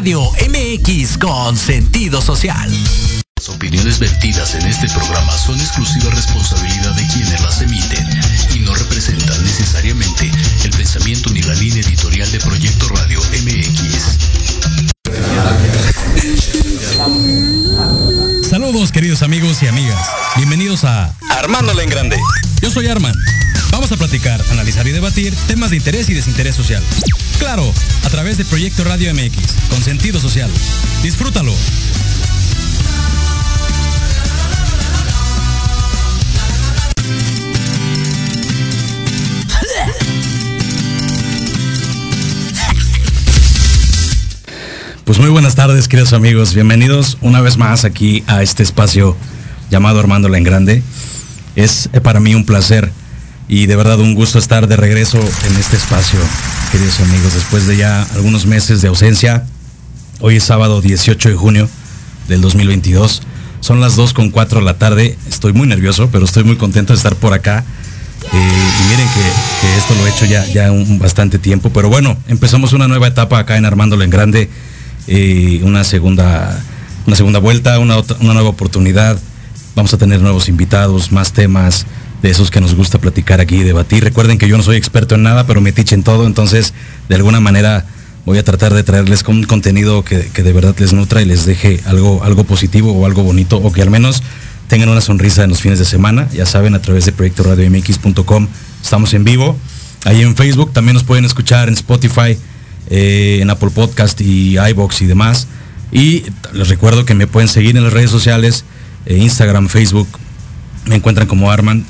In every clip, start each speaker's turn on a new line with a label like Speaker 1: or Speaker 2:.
Speaker 1: Radio MX con sentido social.
Speaker 2: Las opiniones vertidas en este programa son exclusiva responsabilidad de quienes las emiten y no representan necesariamente el pensamiento ni la línea editorial de Proyecto Radio MX.
Speaker 3: Saludos queridos amigos y amigas. Bienvenidos a
Speaker 1: Armándole en Grande.
Speaker 3: Yo soy Arman. Vamos a platicar, analizar y debatir temas de interés y desinterés social. Claro, a través de Proyecto Radio MX, con sentido social. Disfrútalo. Pues muy buenas tardes, queridos amigos. Bienvenidos una vez más aquí a este espacio llamado Armándola en Grande. Es eh, para mí un placer y de verdad un gusto estar de regreso en este espacio, queridos amigos, después de ya algunos meses de ausencia. Hoy es sábado 18 de junio del 2022. Son las 2 con 4 de la tarde. Estoy muy nervioso, pero estoy muy contento de estar por acá. Eh, y miren que, esto lo he hecho ya, ya un bastante tiempo. Pero bueno, empezamos una nueva etapa acá en Armándolo en Grande. Eh, una segunda una segunda vuelta, una, una nueva oportunidad. Vamos a tener nuevos invitados, más temas de esos que nos gusta platicar aquí y debatir. Recuerden que yo no soy experto en nada, pero me en todo, entonces de alguna manera voy a tratar de traerles un contenido que, que, de verdad les nutra y les deje algo, algo positivo o algo bonito, o que al menos tengan una sonrisa en los fines de semana. Ya saben, a través de proyecto radiomx.com estamos en vivo. Ahí en Facebook también nos pueden escuchar en Spotify, eh, en Apple Podcast y iBox y demás. Y les recuerdo que me pueden seguir en las redes sociales, eh, Instagram, Facebook, me encuentran como Arman,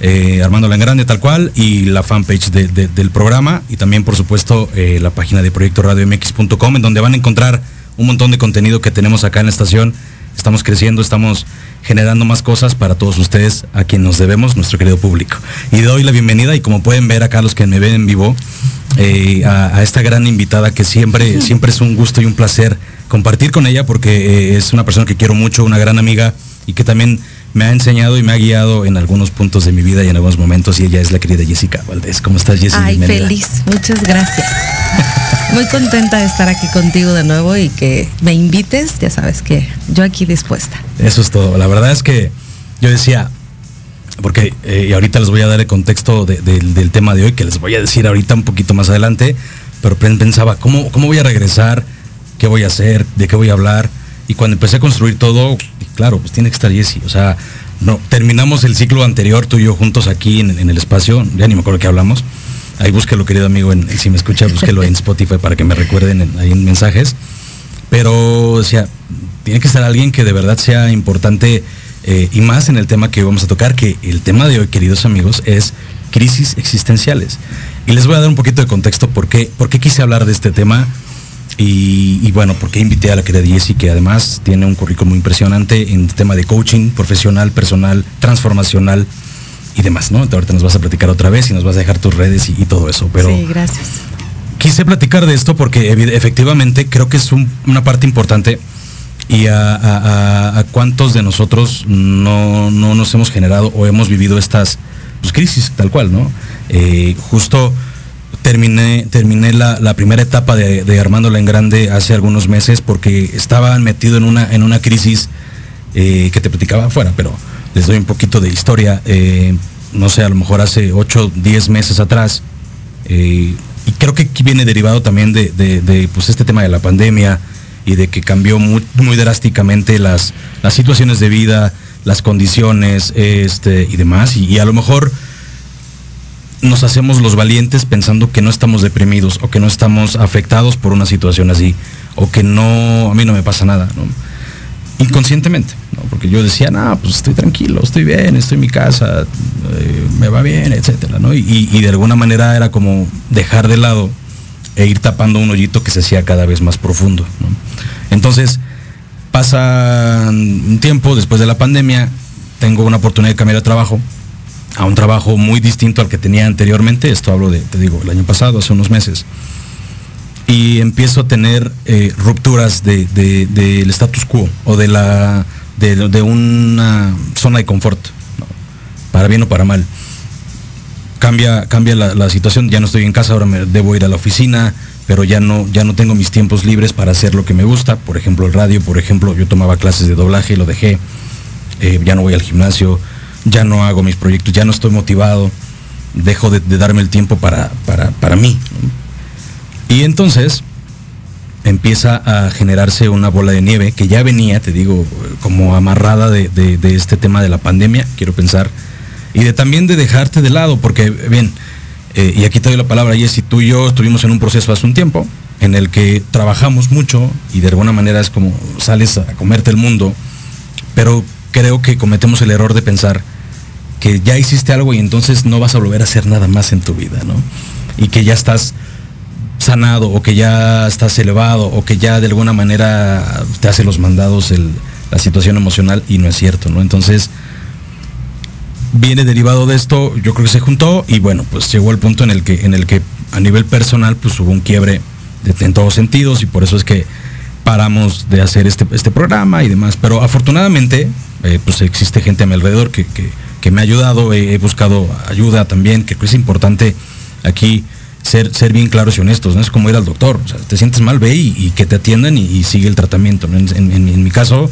Speaker 3: eh, Armando Grande tal cual, y la fanpage de, de, del programa, y también por supuesto eh, la página de proyecto radiomx.com, en donde van a encontrar un montón de contenido que tenemos acá en la estación. Estamos creciendo, estamos generando más cosas para todos ustedes a quien nos debemos, nuestro querido público. Y doy la bienvenida y como pueden ver acá los que me ven en vivo, eh, a, a, esta gran invitada que siempre, siempre es un gusto y un placer compartir con ella porque eh, es una persona que quiero mucho, una gran amiga y que también me ha enseñado y me ha guiado en algunos puntos de mi vida y en algunos momentos y ella es la querida Jessica Valdés. ¿Cómo estás, Jessica?
Speaker 4: Ay, Bienvenida. feliz. Muchas gracias. Muy contenta de estar aquí contigo de nuevo y que me invites, ya sabes que yo aquí dispuesta.
Speaker 3: Eso es todo. La verdad es que yo decía, porque eh, y ahorita les voy a dar el contexto de, de, del tema de hoy, que les voy a decir ahorita un poquito más adelante, pero pensaba, ¿cómo, cómo voy a regresar? ¿Qué voy a hacer? ¿De qué voy a hablar? Y cuando empecé a construir todo, claro, pues tiene que estar Jessy. O sea, no, terminamos el ciclo anterior tú y yo juntos aquí en, el espacio, ya ni me acuerdo qué hablamos. Ahí búsquelo, querido amigo, si me escucha, búsquelo en Spotify para que me recuerden en, ahí en mensajes. Pero, o sea, tiene que estar alguien que de verdad sea importante eh, y más en el tema que vamos a tocar, que el tema de hoy, queridos amigos, es crisis existenciales. Y les voy a dar un poquito de contexto por qué, por qué quise hablar de este tema y, y, bueno, porque invité a la querida Jessie, que además tiene un currículum muy impresionante en tema de coaching profesional, personal, transformacional y demás, ¿no? Ahorita nos vas a platicar otra vez y nos vas a dejar tus redes y, y todo eso. Pero
Speaker 4: sí, gracias.
Speaker 3: Quise platicar de esto porque efectivamente creo que es un, una parte importante y a, a, a, cuántos de nosotros no, no, nos hemos generado o hemos vivido estas pues, crisis tal cual, ¿no? Eh, justo terminé, terminé la, la primera etapa de, de, Armándola en Grande hace algunos meses porque estaba metido en una, en una crisis eh, que te platicaba afuera, pero les doy un poquito de historia. Eh, no sé, a lo mejor hace 8, 10 meses atrás. Eh, y creo que aquí viene derivado también de, de, pues este tema de la pandemia y de que cambió muy, muy drásticamente las, las situaciones de vida, las condiciones este, y demás. Y a lo mejor nos hacemos los valientes pensando que no estamos deprimidos o que no estamos afectados por una situación así o que no, a mí no me pasa nada, ¿no? Inconscientemente. Porque yo decía, no, pues estoy tranquilo, estoy bien, estoy en mi casa, eh, me va bien, etcétera. Y, de alguna manera era como dejar de lado e ir tapando un hoyito que se hacía cada vez más profundo. Entonces, pasa un tiempo después de la pandemia, tengo una oportunidad de cambiar de trabajo, a un trabajo muy distinto al que tenía anteriormente, esto hablo de, te digo, el año pasado, hace unos meses, y empiezo a tener eh, rupturas del de, status quo o de, la, de, una zona de confort, para bien o para mal. cambia, cambia la, situación, ya no estoy en casa, ahora me debo ir a la oficina, pero ya no, ya no tengo mis tiempos libres para hacer lo que me gusta, por ejemplo el radio, por ejemplo, yo tomaba clases de doblaje y lo dejé, eh, ya no voy al gimnasio, ya no hago mis proyectos, ya no estoy motivado, dejo de, darme el tiempo para, para, mí. Y entonces empieza a generarse una bola de nieve que ya venía, te digo, como amarrada de, este tema de la pandemia, quiero pensar, y de también de dejarte de lado, porque, bien, eh, y aquí te doy la palabra, Jessy, tú y yo estuvimos en un proceso hace un tiempo en el que trabajamos mucho y de alguna manera es como sales a comerte el mundo, pero creo que cometemos el error de pensar que ya hiciste algo y entonces no vas a volver a hacer nada más en tu vida, ¿no? Y que ya estás sanado o que ya estás elevado o que ya de alguna manera te hace los mandados la situación emocional y no es cierto, ¿no? Entonces, viene derivado de esto, yo creo que se juntó y bueno, pues llegó el punto en el que, en el que a nivel personal pues hubo un quiebre en todos sentidos y por eso es que paramos de hacer este, este programa y demás. Pero afortunadamente, eh, pues existe gente a mi alrededor que, me ha ayudado, he buscado ayuda también, que es importante aquí ser, ser bien claros y honestos, no es como ir al doctor, o sea, te sientes mal, ve y, que te atiendan y, sigue el tratamiento. En, mi caso,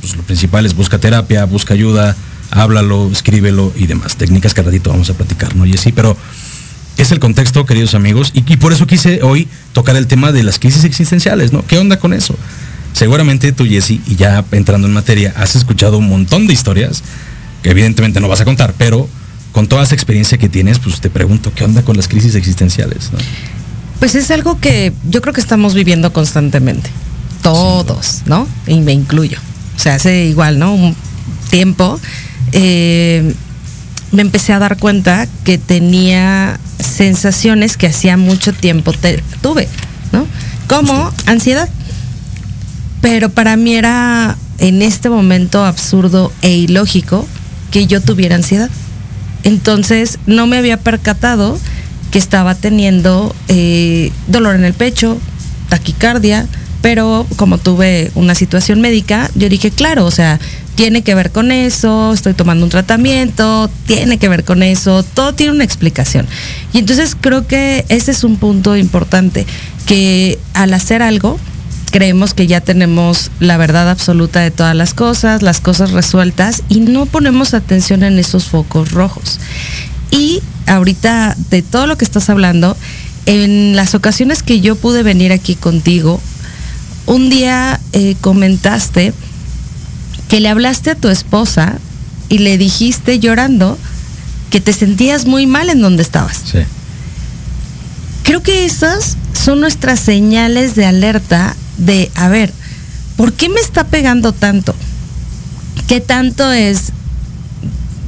Speaker 3: pues lo principal es busca terapia, busca ayuda, háblalo, escríbelo y demás. Técnicas que ratito vamos a platicar, ¿no? Y así, pero es el contexto, queridos amigos, y, y, por eso quise hoy tocar el tema de las crisis existenciales, ¿no? ¿Qué onda con eso? Seguramente tú, Jesse, y ya entrando en materia, has escuchado un montón de historias que evidentemente no vas a contar, pero con toda esa experiencia que tienes, pues te pregunto, ¿qué onda con las crisis existenciales?
Speaker 4: Pues es algo que yo creo que estamos viviendo constantemente, todos, ¿no? Y me incluyo. O sea, hace igual, ¿no? Un tiempo eh, me empecé a dar cuenta que tenía sensaciones que hacía mucho tiempo tuve, ¿no? Como ansiedad. Pero para mí era en este momento absurdo e ilógico que yo tuviera ansiedad. Entonces no me había percatado que estaba teniendo eh, dolor en el pecho, taquicardia, pero como tuve una situación médica, yo dije, claro, o sea, tiene que ver con eso, estoy tomando un tratamiento, tiene que ver con eso, todo tiene una explicación. Y entonces creo que ese es un punto importante, que al hacer algo, creemos que ya tenemos la verdad absoluta de todas las cosas, las cosas resueltas y no ponemos atención en esos focos rojos. Y ahorita de todo lo que estás hablando, en las ocasiones que yo pude venir aquí contigo, un día eh, comentaste que le hablaste a tu esposa y le dijiste llorando que te sentías muy mal en donde estabas. Sí. Creo que esas son nuestras señales de alerta de, a ver, ¿por qué me está pegando tanto? ¿Qué tanto es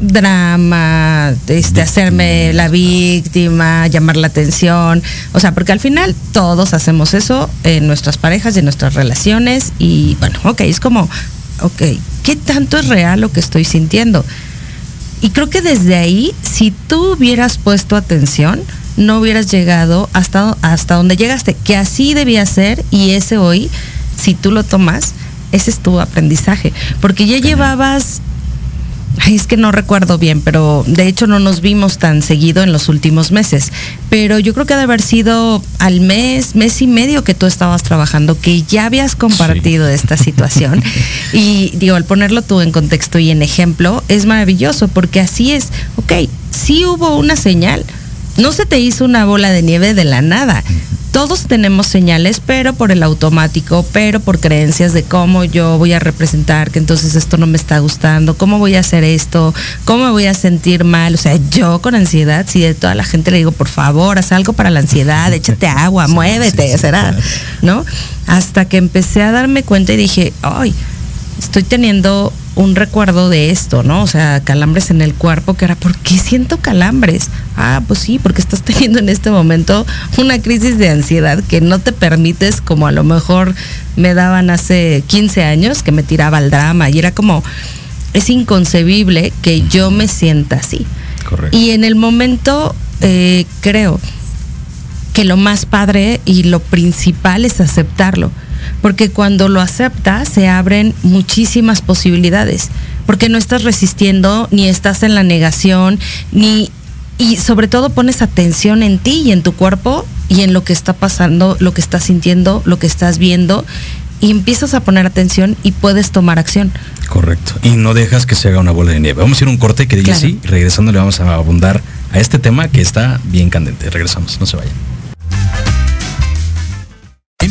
Speaker 4: drama, este, hacerme la víctima, llamar la atención? O sea, porque al final todos hacemos eso en nuestras parejas y en nuestras relaciones y bueno, ok, es como, ok, ¿qué tanto es real lo que estoy sintiendo? Y creo que desde ahí, si tú hubieras puesto atención, no hubieras llegado hasta, hasta donde llegaste, que así debía ser y ese hoy, si tú lo tomas, ese es tu aprendizaje, porque ya llevabas es que no recuerdo bien, pero de hecho no nos vimos tan seguido en los últimos meses. Pero yo creo que ha de haber sido al mes, mes y medio que tú estabas trabajando, que ya habías compartido esta situación. y digo, al ponerlo tú en contexto y en ejemplo, es maravilloso, porque así es, ok, sí hubo una señal, no se te hizo una bola de nieve de la nada. Todos tenemos señales, pero por el automático, pero por creencias de cómo yo voy a representar que entonces esto no me está gustando, cómo voy a hacer esto, cómo me voy a sentir mal. O sea, yo con ansiedad, si de toda la gente le digo, por favor, haz algo para la ansiedad, échate agua, muévete, será, ¿no? Hasta que empecé a darme cuenta y dije, ay, estoy teniendo un recuerdo de esto, ¿no? O sea, calambres en el cuerpo, que era, ¿por qué siento calambres? Ah, pues sí, porque estás teniendo en este momento una crisis de ansiedad que no te permites, como a lo mejor me daban hace 15 años, que me tiraba al drama y era como, es inconcebible que yo me sienta así. Correcto. Y en el momento, eh, creo que lo más padre y lo principal es aceptarlo porque cuando lo aceptas se abren muchísimas posibilidades, porque no estás resistiendo, ni estás en la negación, ni y sobre todo pones atención en ti y en tu cuerpo y en lo que está pasando, lo que estás sintiendo, lo que estás viendo y empiezas a poner atención y puedes tomar acción.
Speaker 3: Correcto. Y no dejas que se haga una bola de nieve. Vamos a ir a un corte que dice
Speaker 4: Claro.
Speaker 3: así. Regresando le vamos a abundar a este tema que está bien candente. Regresamos, no se vayan.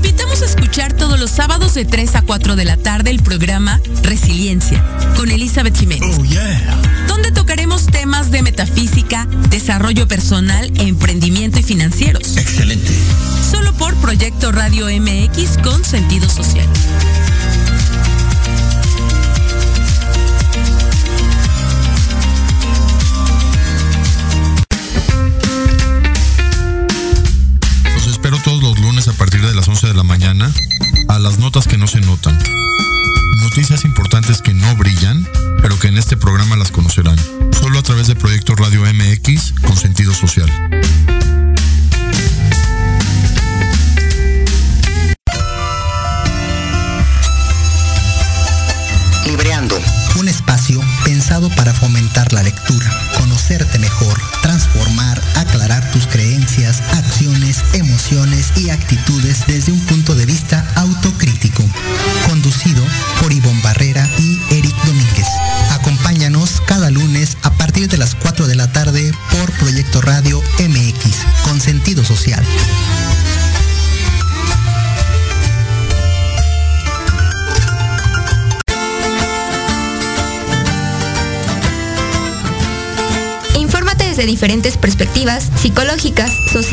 Speaker 5: Invitamos a escuchar todos los sábados de 3 a 4 de la tarde el programa Resiliencia con Elizabeth Jiménez. Donde tocaremos temas de metafísica, desarrollo personal, emprendimiento y financieros.
Speaker 1: Excelente.
Speaker 5: Solo por Proyecto Radio MX con sentido social.
Speaker 6: Notas que no se notan. Noticias importantes que no brillan, pero que en este programa las conocerán. Solo a través de Proyecto Radio MX con sentido social.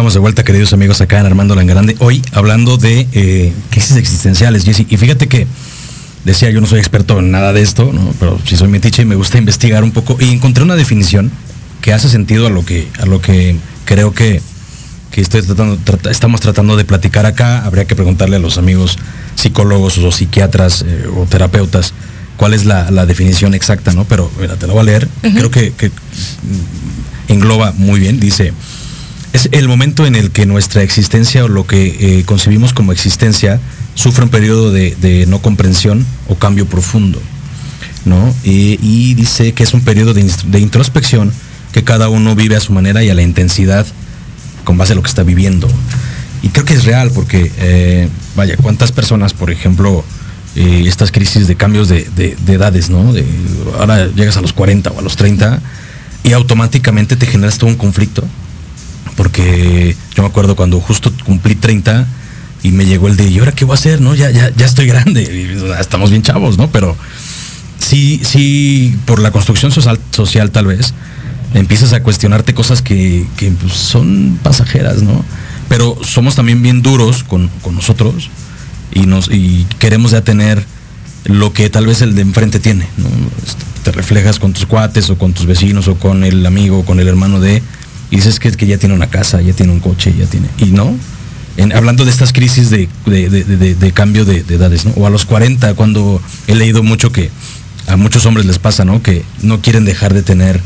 Speaker 3: Estamos de vuelta, queridos amigos, acá en Armando en Grande. Hoy hablando de eh, crisis existenciales. Y fíjate que decía, yo no soy experto en nada de esto, ¿no? pero si soy metiche y me gusta investigar un poco. Y encontré una definición que hace sentido a lo que, a lo que creo que, que estoy tratando, trata- estamos tratando de platicar acá. Habría que preguntarle a los amigos psicólogos o psiquiatras eh, o terapeutas cuál es la, la definición exacta, ¿no? Pero mira, te la voy a leer. Creo que, que, engloba muy bien. Dice, es el momento en el que nuestra existencia o lo que eh, concebimos como existencia sufre un periodo de, no comprensión o cambio profundo. ¿no? Y, dice que es un periodo de, introspección que cada uno vive a su manera y a la intensidad con base a lo que está viviendo. Y creo que es real porque, eh, vaya, ¿cuántas personas, por ejemplo, eh, estas crisis de cambios de, de- de edades, ¿no? Ahora llegas a los 40 o a los 30 y automáticamente te generas todo un conflicto porque yo me acuerdo cuando justo cumplí 30 y me llegó el de, ¿y ahora qué voy a hacer? ¿No? Ya, ya, ya estoy grande, estamos bien chavos, ¿no? Pero sí, sí, por la construcción social, social tal vez, empiezas a cuestionarte cosas que, que, pues, son pasajeras, ¿no? Pero somos también bien duros con, con nosotros y, nos, y queremos ya tener lo que tal vez el de enfrente tiene, ¿no? Este, Te reflejas con tus cuates o con tus vecinos o con el amigo o con el hermano de y dices que, que ya tiene una casa, ya tiene un coche, ya tiene. Y no, en- hablando de estas crisis de, de- de- de- cambio de, de edades, ¿no? O a los 40, cuando he leído mucho que a muchos hombres les pasa, ¿no? Que no quieren dejar de tener,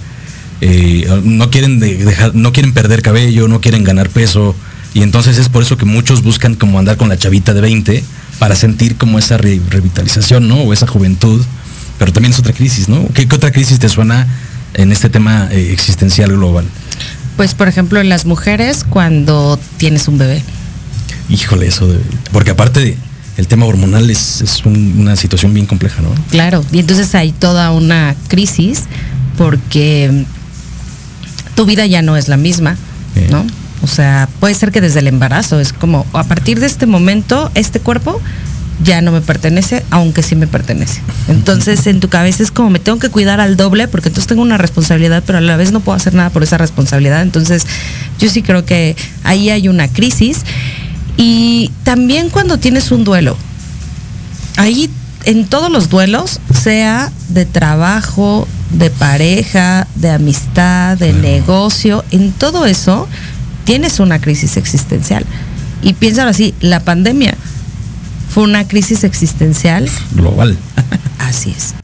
Speaker 3: eh, no quieren de- dejar, no quieren perder cabello, no quieren ganar peso. Y entonces es por eso que muchos buscan como andar con la chavita de 20 para sentir como esa re- revitalización, ¿no? O esa juventud. Pero también es otra crisis, ¿no? ¿Qué, qué otra crisis te suena en este tema eh, existencial global?
Speaker 4: Pues, por ejemplo, en las mujeres cuando tienes un bebé.
Speaker 3: Híjole, eso de- Porque aparte, el tema hormonal es, es una situación bien compleja, ¿no?
Speaker 4: Claro, y entonces hay toda una crisis porque tu vida ya no es la misma, ¿no? O sea, puede ser que desde el embarazo es como, a partir de este momento, este cuerpo ya no me pertenece, aunque sí me pertenece. Entonces en tu cabeza es como me tengo que cuidar al doble porque entonces tengo una responsabilidad, pero a la vez no puedo hacer nada por esa responsabilidad. Entonces yo sí creo que ahí hay una crisis. Y también cuando tienes un duelo, ahí en todos los duelos, sea de trabajo, de pareja, de amistad, de negocio, en todo eso tienes una crisis existencial. Y piénsalo así, la pandemia fue una crisis existencial
Speaker 3: global.
Speaker 4: Así es.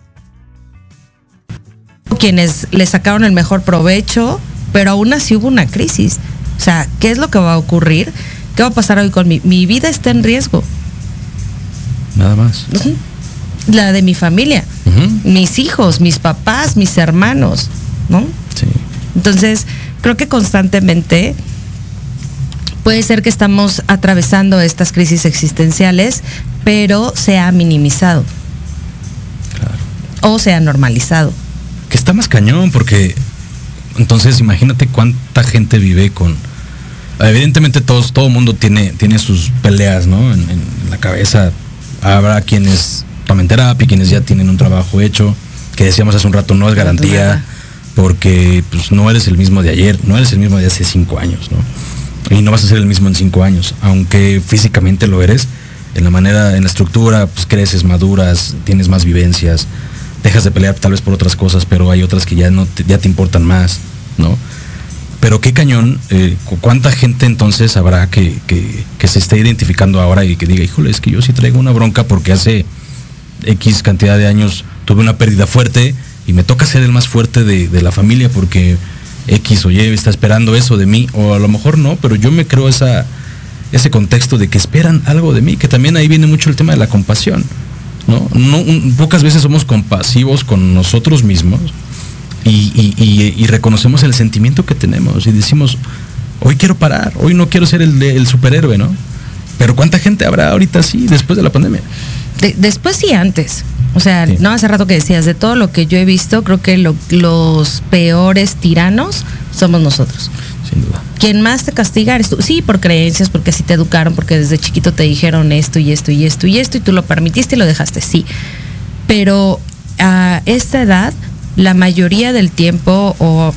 Speaker 4: Quienes le sacaron el mejor provecho, pero aún así hubo una crisis. O sea, ¿qué es lo que va a ocurrir? ¿Qué va a pasar hoy con mi, mi vida? Está en riesgo.
Speaker 3: Nada más.
Speaker 4: La de mi familia, mis hijos, mis papás, mis hermanos, ¿no?
Speaker 3: Sí.
Speaker 4: Entonces, creo que constantemente puede ser que estamos atravesando estas crisis existenciales, pero se ha minimizado. O se ha normalizado.
Speaker 3: Que está más cañón, porque entonces imagínate cuánta gente vive con. Evidentemente todos, todo mundo tiene, tiene sus peleas, ¿no? En, la cabeza. Habrá quienes tomen terapia, quienes ya tienen un trabajo hecho, que decíamos hace un rato, no es garantía, porque pues, no eres el mismo de ayer, no eres el mismo de hace cinco años, ¿no? Y no vas a ser el mismo en cinco años, aunque físicamente lo eres, en la manera, en la estructura, pues creces, maduras, tienes más vivencias, dejas de pelear tal vez por otras cosas, pero hay otras que ya no te, ya te importan más, ¿no? Pero qué cañón, eh, cuánta gente entonces habrá que, que, se esté identificando ahora y que diga, híjole, es que yo sí traigo una bronca porque hace X cantidad de años tuve una pérdida fuerte y me toca ser el más fuerte de la familia porque X o Y está esperando eso de mí, o a lo mejor no, pero yo me creo esa, ese contexto de que esperan algo de mí, que también ahí viene mucho el tema de la compasión. ¿no? pocas veces somos compasivos con nosotros mismos y, reconocemos el sentimiento que tenemos y decimos, hoy quiero parar, hoy no quiero ser el, el superhéroe, ¿no? Pero ¿cuánta gente habrá ahorita así después de la pandemia?
Speaker 4: después y antes. O sea, no hace rato que decías, de todo lo que yo he visto, creo que los peores tiranos somos nosotros.
Speaker 3: Sin duda.
Speaker 4: Quien más te castiga eres tú. Sí, por creencias, porque así te educaron, porque desde chiquito te dijeron esto y esto y esto y esto, y tú lo permitiste y lo dejaste, sí. Pero a esta edad, la mayoría del tiempo, o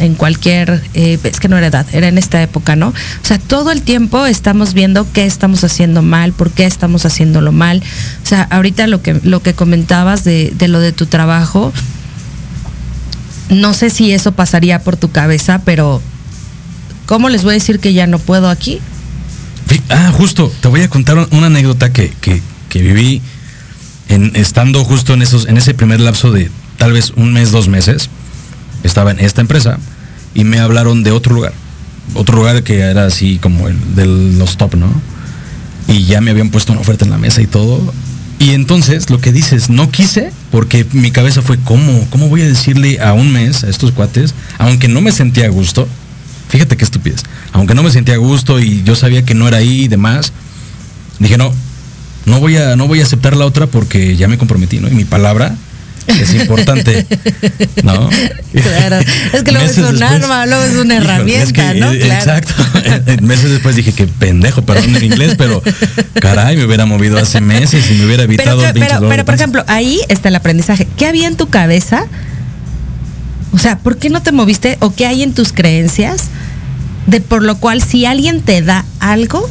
Speaker 4: en cualquier, eh, es que no era edad, era en esta época, ¿no? O sea, todo el tiempo estamos viendo qué estamos haciendo mal, por qué estamos haciéndolo mal. O sea, ahorita lo que, lo que comentabas de, de lo de tu trabajo, no sé si eso pasaría por tu cabeza, pero ¿cómo les voy a decir que ya no puedo aquí?
Speaker 3: Ah, justo, te voy a contar una anécdota que, que, que viví en, estando justo en, esos, en ese primer lapso de tal vez un mes, dos meses estaba en esta empresa y me hablaron de otro lugar. Otro lugar que era así como el de los top, ¿no? Y ya me habían puesto una oferta en la mesa y todo. Y entonces lo que dices, no quise, porque mi cabeza fue, ¿cómo? ¿Cómo voy a decirle a un mes a estos cuates, aunque no me sentía a gusto? Fíjate qué estupidez. Aunque no me sentía a gusto y yo sabía que no era ahí y demás, dije, no, no voy a, no voy a aceptar la otra porque ya me comprometí, ¿no? Y mi palabra es importante, ¿no?
Speaker 4: Claro, es que luego es un arma, luego es una herramienta, ¿no?
Speaker 3: Eh, exacto. meses después dije que pendejo, perdón en inglés, pero caray, me hubiera movido hace meses y me hubiera evitado
Speaker 4: pero, pero, pero por ejemplo, ahí está el aprendizaje. ¿Qué había en tu cabeza? O sea, ¿por qué no te moviste o qué hay en tus creencias de por lo cual si alguien te da algo,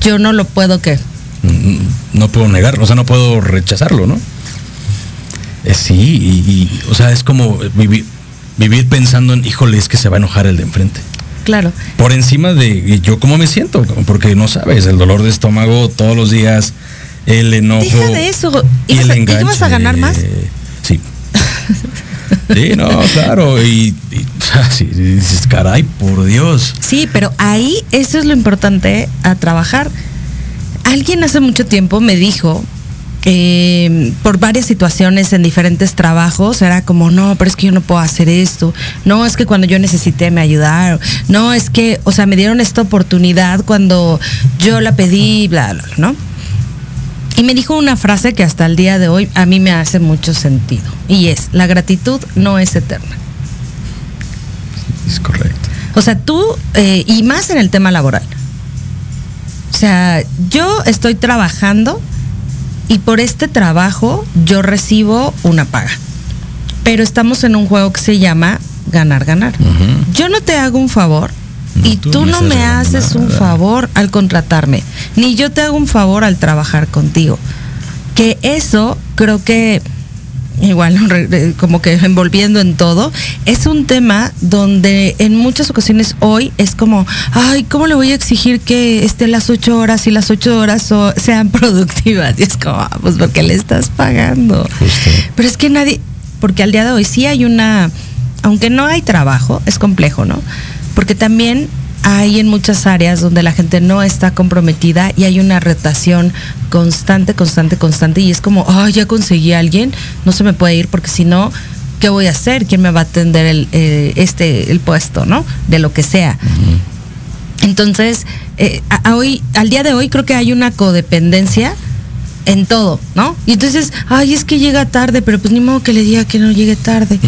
Speaker 4: yo no lo puedo que
Speaker 3: mm, no puedo negarlo, o sea, no puedo rechazarlo, ¿no? Eh, sí, y, o sea, es como vivir, vivir pensando en, híjole, es que se va a enojar el de enfrente.
Speaker 4: Claro.
Speaker 3: Por encima de yo cómo me siento, porque no sabes, el dolor de estómago todos los días, el enojo.
Speaker 4: Deja de eso. ¿Y, vas, a ganar más?
Speaker 3: Sí. Sí, no, claro. Y, dices, caray, por Dios.
Speaker 4: Sí, pero ahí eso es lo importante a trabajar. Alguien hace mucho tiempo me dijo eh, por varias situaciones en diferentes trabajos, era como, no, pero es que yo no puedo hacer esto, no, es que cuando yo necesité me ayudaron, no, es que, o sea, me dieron esta oportunidad cuando yo la pedí, bla, bla, ¿no? Y me dijo una frase que hasta el día de hoy a mí me hace mucho sentido. Y es, la gratitud no es eterna.
Speaker 3: Es correcto.
Speaker 4: O sea, tú, eh, y más en el tema laboral. O sea, yo estoy trabajando y por este trabajo yo recibo una paga. Pero estamos en un juego que se llama ganar, ganar. Yo no te hago un favor y tú, no me haces un favor al contratarme, ni yo te hago un favor al trabajar contigo. Que eso creo que igual como que envolviendo en todo, es un tema donde en muchas ocasiones hoy es como, ay, ¿cómo le voy a exigir que esté las ocho horas y las ocho horas sean productivas? Y es como, ah, pues porque le estás pagando. Pero es que nadie, porque al día de hoy sí hay una, aunque no hay trabajo, es complejo, ¿no? Porque también hay en muchas áreas donde la gente no está comprometida y hay una retación constante, constante, constante y es como, oh, ya conseguí a alguien, no se me puede ir porque si no, ¿qué voy a hacer? ¿Quién me va a atender el, eh, este, el puesto, ¿no? De lo que sea. Entonces, eh, hoy, al día de hoy creo que hay una codependencia en todo, ¿no? Y entonces, ay, es que llega tarde, pero pues ni modo que le diga que no llegue tarde.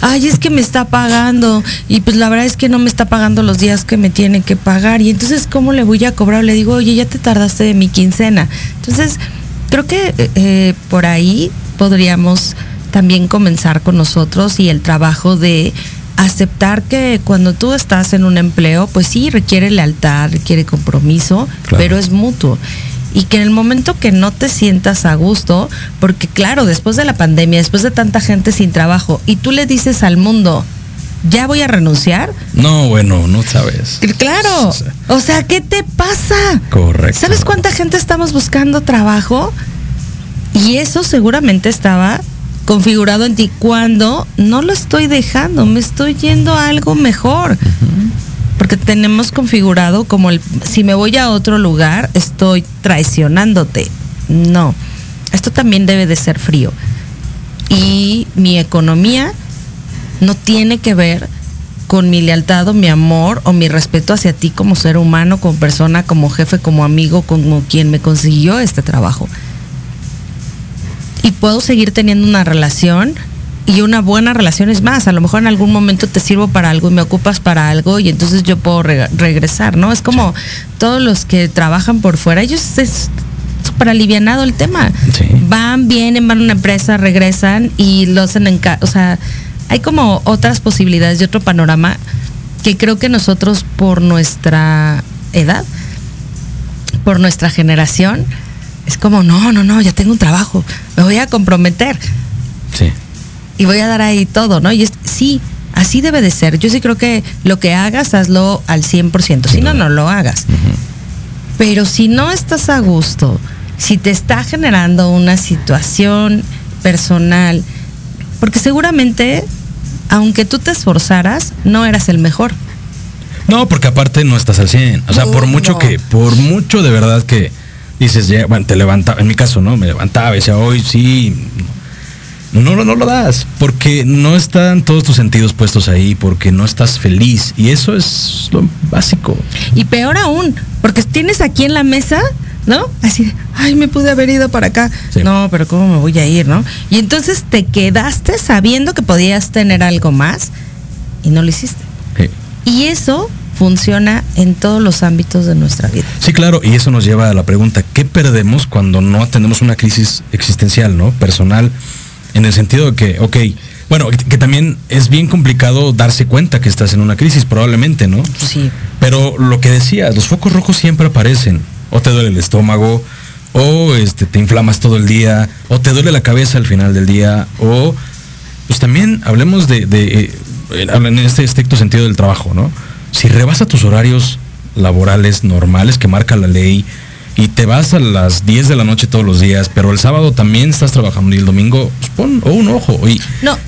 Speaker 4: Ay, es que me está pagando y pues la verdad es que no me está pagando los días que me tiene que pagar. Y entonces, ¿cómo le voy a cobrar? Le digo, oye, ya te tardaste de mi quincena. Entonces, creo que eh, por ahí podríamos también comenzar con nosotros y el trabajo de aceptar que cuando tú estás en un empleo, pues sí, requiere lealtad, requiere compromiso, pero es mutuo y que en el momento que no te sientas a gusto, porque claro, después de la pandemia, después de tanta gente sin trabajo, y tú le dices al mundo, ya voy a renunciar.
Speaker 3: No, bueno, no sabes.
Speaker 4: Claro. O sea, ¿qué te pasa?
Speaker 3: Correcto.
Speaker 4: ¿Sabes cuánta gente estamos buscando trabajo? Y eso seguramente estaba configurado en ti cuando no lo estoy dejando, me estoy yendo a algo mejor porque tenemos configurado como el, si me voy a otro lugar, estoy traicionándote. No, esto también debe de ser frío. Y mi economía no tiene que ver con mi lealtad o mi amor o mi respeto hacia ti como ser humano, como persona, como jefe, como amigo, como quien me consiguió este trabajo. Y puedo seguir teniendo una relación y una buena relación es más. A lo mejor en algún momento te sirvo para algo y me ocupas para algo y entonces yo puedo regresar, ¿no? Es como todos los que trabajan por fuera, ellos es súper alivianado el tema. Van, vienen, van a una empresa, regresan y lo hacen en casa. O sea, hay como otras posibilidades y otro panorama que creo que nosotros por nuestra edad, por nuestra generación, es como, no, no, no, ya tengo un trabajo, me voy a comprometer.
Speaker 3: Sí
Speaker 4: y voy a dar ahí todo, ¿no? Y es, sí, así debe de ser. Yo sí creo que lo que hagas, hazlo al 100%. Si no, no lo hagas. Pero si no estás a gusto, si te está generando una situación personal, porque seguramente, aunque tú te esforzaras, no eras el mejor.
Speaker 3: No, porque aparte no estás al 100. O sea, por mucho que, por mucho de verdad que dices, ya, bueno, te levantaba, en mi caso, ¿no? Me levantaba decía, hoy sí, no, no lo das, porque no están todos tus sentidos puestos ahí, porque no estás feliz. Y eso es lo básico.
Speaker 4: Y peor aún, porque tienes aquí en la mesa, ¿no? Así, ay, me pude haber ido para acá. No, pero ¿cómo me voy a ir, no? Y entonces te quedaste sabiendo que podías tener algo más y no lo hiciste. Y eso funciona en todos los ámbitos de nuestra vida.
Speaker 3: Sí, claro, y eso nos lleva a la pregunta, ¿qué perdemos cuando no tenemos una crisis existencial, ¿no? Personal en el sentido de que, ok, bueno, que también es bien complicado darse cuenta que estás en una crisis, probablemente, ¿no?
Speaker 4: Sí.
Speaker 3: Pero lo que decías, los focos rojos siempre aparecen. O te duele el estómago, o este, te inflamas todo el día, o te duele la cabeza al final del día, o pues también hablemos de, de eh, en este estricto sentido del trabajo, ¿no? Si rebasa tus horarios laborales normales que marca la ley, y te vas a las 10 de la noche todos los días, pero el sábado también estás trabajando y el domingo, pues pon un ojo. Y...
Speaker 4: No,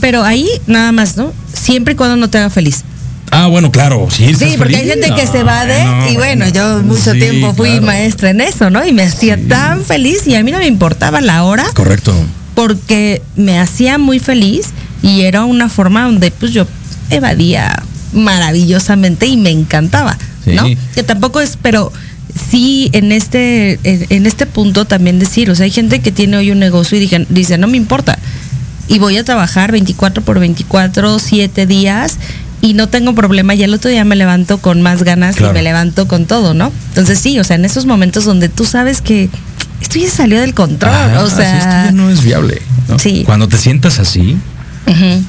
Speaker 4: pero ahí nada más, ¿no? Siempre y cuando no te haga feliz.
Speaker 3: Ah, bueno, claro, sí.
Speaker 4: Sí, porque hay gente que se va de, y bueno, yo mucho tiempo fui maestra en eso, ¿no? Y me hacía tan feliz y a mí no me importaba la hora.
Speaker 3: Correcto.
Speaker 4: Porque me hacía muy feliz y era una forma donde pues yo evadía maravillosamente y me encantaba, ¿no? Que tampoco es, pero sí, en este, en, este punto también decir, o sea, hay gente que tiene hoy un negocio y dice, dice, no me importa. Y voy a trabajar 24 por 24, 7 días y no tengo problema. Y el otro día me levanto con más ganas y me levanto con todo, ¿no? Entonces sí, o sea, en esos momentos donde tú sabes que esto ya salió del control, o sea.
Speaker 3: Esto ya no es viable. Sí. Cuando te sientas así,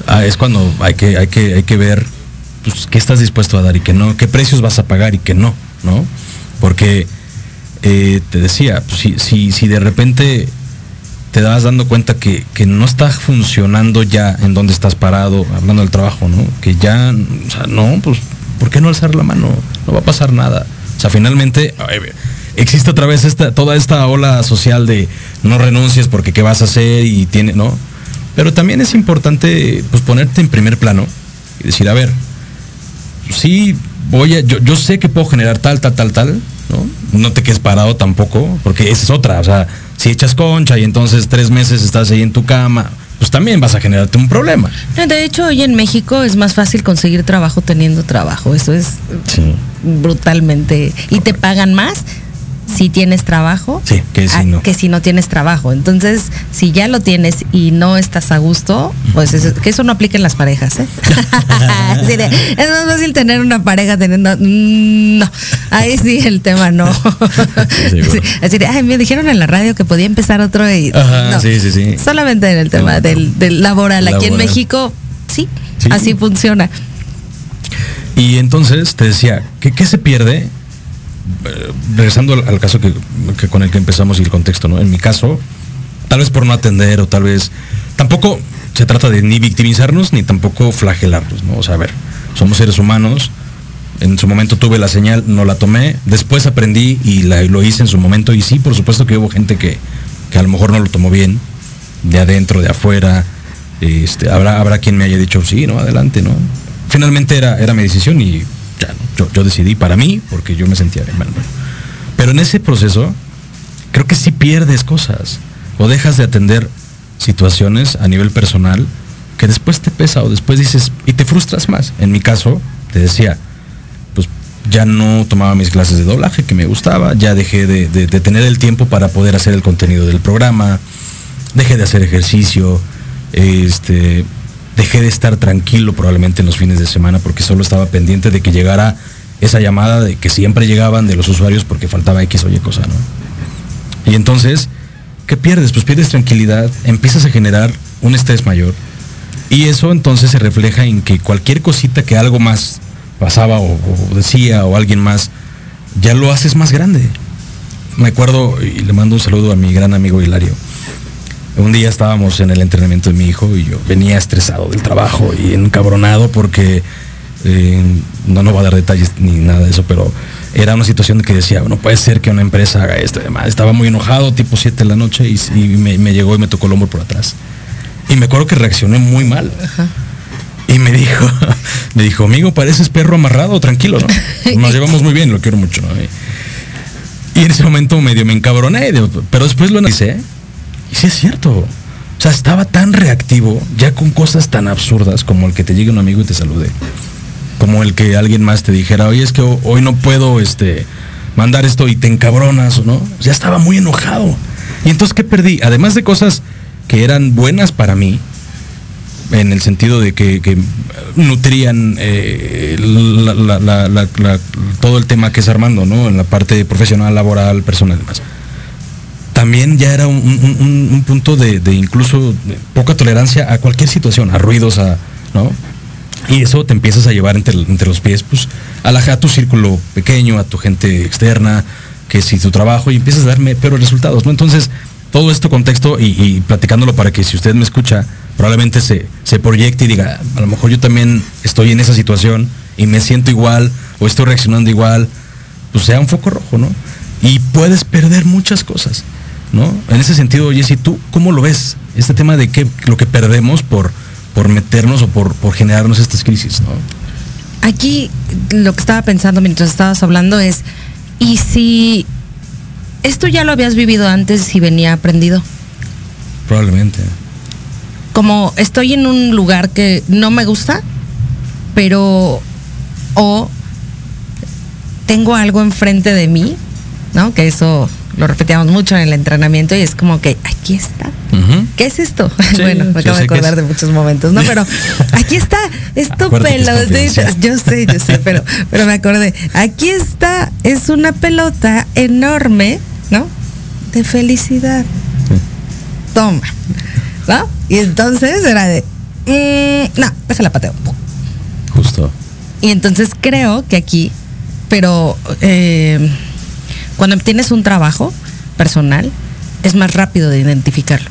Speaker 3: ah, es cuando hay que, hay que, hay que ver pues, qué estás dispuesto a dar y qué no, qué precios vas a pagar y qué no, ¿no? Porque eh, te decía, si, si, si de repente te das dando cuenta que, no está funcionando ya en donde estás parado, hablando del trabajo, ¿no? Que ya, o sea, no, pues, ¿por qué no alzar la mano? No va a pasar nada. O sea, finalmente, existe otra vez esta, toda esta ola social de no renuncies porque qué vas a hacer y tiene, ¿no? Pero también es importante, pues, ponerte en primer plano y decir, a ver, sí, voy a, yo, yo sé que puedo generar tal, tal, tal, tal, ¿no? No te quedes parado tampoco, porque esa es otra, o sea, si echas concha y entonces tres meses estás ahí en tu cama, pues también vas a generarte un problema.
Speaker 4: De hecho, hoy en México es más fácil conseguir trabajo teniendo trabajo, eso es brutalmente, y te pagan más si tienes trabajo
Speaker 3: que, si no.
Speaker 4: que si no tienes trabajo. Entonces, si ya lo tienes y no estás a gusto, pues que eso no aplica en las parejas. ¿eh? es más fácil tener una pareja teniendo... Mm, no, ahí sí el tema no. Así de, ay, me dijeron en la radio que podía empezar otro y...
Speaker 3: sí, sí, sí.
Speaker 4: Solamente en el tema del, laboral. Aquí en México, sí, así funciona.
Speaker 3: Y entonces te decía, ¿qué, qué se pierde regresando al, caso que, con el que empezamos y el contexto, ¿no? En mi caso, tal vez por no atender o tal vez tampoco se trata de ni victimizarnos ni tampoco flagelarnos, ¿no? O sea, a ver, somos seres humanos. En su momento tuve la señal, no la tomé. Después aprendí y lo hice en su momento. Y sí, por supuesto que hubo gente que, a lo mejor no lo tomó bien, de adentro, de afuera. Este, habrá, habrá quien me haya dicho, sí, no, adelante, ¿no? Finalmente era, era mi decisión y yo, decidí para mí porque yo me sentía bien. Pero en ese proceso, creo que sí pierdes cosas o dejas de atender situaciones a nivel personal que después te pesa o después dices y te frustras más. En mi caso, te decía, pues ya no tomaba mis clases de doblaje que me gustaba, ya dejé de, de tener el tiempo para poder hacer el contenido del programa, dejé de hacer ejercicio, este, dejé de estar tranquilo probablemente en los fines de semana porque solo estaba pendiente de que llegara esa llamada de que siempre llegaban de los usuarios porque faltaba X o Y cosa, ¿no? Y entonces, ¿qué pierdes? Pues pierdes tranquilidad, empiezas a generar un estrés mayor. Y eso entonces se refleja en que cualquier cosita que algo más pasaba o, o decía o alguien más, ya lo haces más grande. Me acuerdo, y le mando un saludo a mi gran amigo Hilario un día estábamos en el entrenamiento de mi hijo y yo venía estresado del trabajo y encabronado porque eh, no, no va a dar detalles ni nada de eso, pero era una situación que decía, no puede ser que una empresa haga esto. Además, estaba muy enojado, tipo 7 de la noche, y, me, llegó y me tocó el hombro por atrás. Y me acuerdo que reaccioné muy mal. Y me dijo, me dijo, amigo, pareces perro amarrado, tranquilo, ¿no? Nos llevamos muy bien, lo quiero mucho, ¿no? Y en ese momento medio me encabroné, pero después lo analicé y sí es cierto. O sea, estaba tan reactivo, ya con cosas tan absurdas como el que te llegue un amigo y te salude. Como el que alguien más te dijera, oye, es que hoy no puedo este, mandar esto y te encabronas, ¿no? Ya estaba muy enojado. Y entonces, ¿qué perdí? Además de cosas que eran buenas para mí, en el sentido de que, nutrían eh, todo el tema que es Armando, ¿no? En la parte profesional, laboral, personal y demás también ya era un, punto de, incluso poca tolerancia a cualquier situación, a ruidos, a, ¿no? Y eso te empiezas a llevar entre, los pies, pues, a, la, a tu círculo pequeño, a tu gente externa, que si tu trabajo, y empiezas a darme peores resultados, ¿no? Entonces, todo esto contexto y, platicándolo para que si usted me escucha, probablemente se, se proyecte y diga, a lo mejor yo también estoy en esa situación y me siento igual o estoy reaccionando igual, pues sea un foco rojo, ¿no? Y puedes perder muchas cosas. ¿No? En ese sentido, Jessy, ¿tú cómo lo ves? Este tema de qué lo que perdemos por, por meternos o por, por generarnos estas crisis, ¿no?
Speaker 4: Aquí lo que estaba pensando mientras estabas hablando es, ¿y si esto ya lo habías vivido antes y venía aprendido?
Speaker 3: Probablemente.
Speaker 4: Como estoy en un lugar que no me gusta, pero o tengo algo enfrente de mí ¿no? Que eso lo repetíamos mucho en el entrenamiento y es como que aquí está. ¿Qué es esto? bueno, me acabo de acordar de muchos momentos, ¿no? Pero aquí está, es tu pelota. Yo sé, yo sé, pero, pero me acordé. Aquí está, es una pelota enorme, ¿no? De felicidad. Toma. ¿No? Y entonces era de, mm, no, la pateo.
Speaker 3: Justo.
Speaker 4: Y entonces creo que aquí, pero eh, cuando tienes un trabajo personal, es más rápido de identificarlo.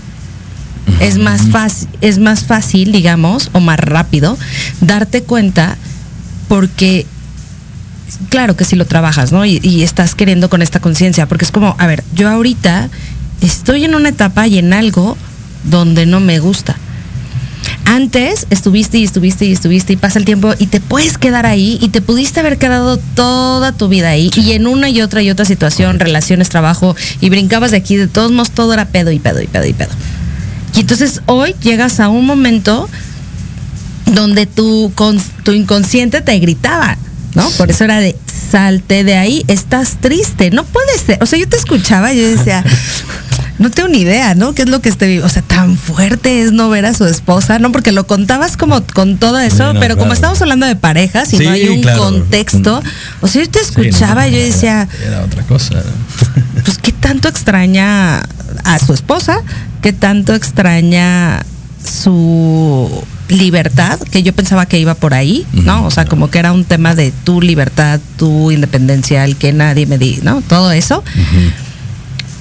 Speaker 4: Es más fácil, es más fácil, digamos, o más rápido darte cuenta porque claro que si lo trabajas, ¿no? Y, y estás queriendo con esta conciencia, porque es como, a ver, yo ahorita estoy en una etapa y en algo donde no me gusta antes estuviste y estuviste y estuviste y pasa el tiempo y te puedes quedar ahí y te pudiste haber quedado toda tu vida ahí y en una y otra y otra situación, relaciones, trabajo y brincabas de aquí, de todos modos todo era pedo y pedo y pedo y pedo. Y entonces hoy llegas a un momento donde tu, tu inconsciente te gritaba, ¿no? Por eso era de salte de ahí, estás triste, no puede ser. O sea, yo te escuchaba y yo decía, no tengo ni idea, ¿no? ¿Qué es lo que esté, o sea, tan fuerte es no ver a su esposa, ¿no? Porque lo contabas como con todo eso, pero como estamos hablando de parejas y no hay un contexto, o sea, yo te escuchaba y yo decía,
Speaker 3: era otra cosa.
Speaker 4: Pues qué tanto extraña a su esposa, qué tanto extraña su libertad, que yo pensaba que iba por ahí, ¿no? O sea, como que era un tema de tu libertad, tu independencia, el que nadie me di, ¿no? Todo eso.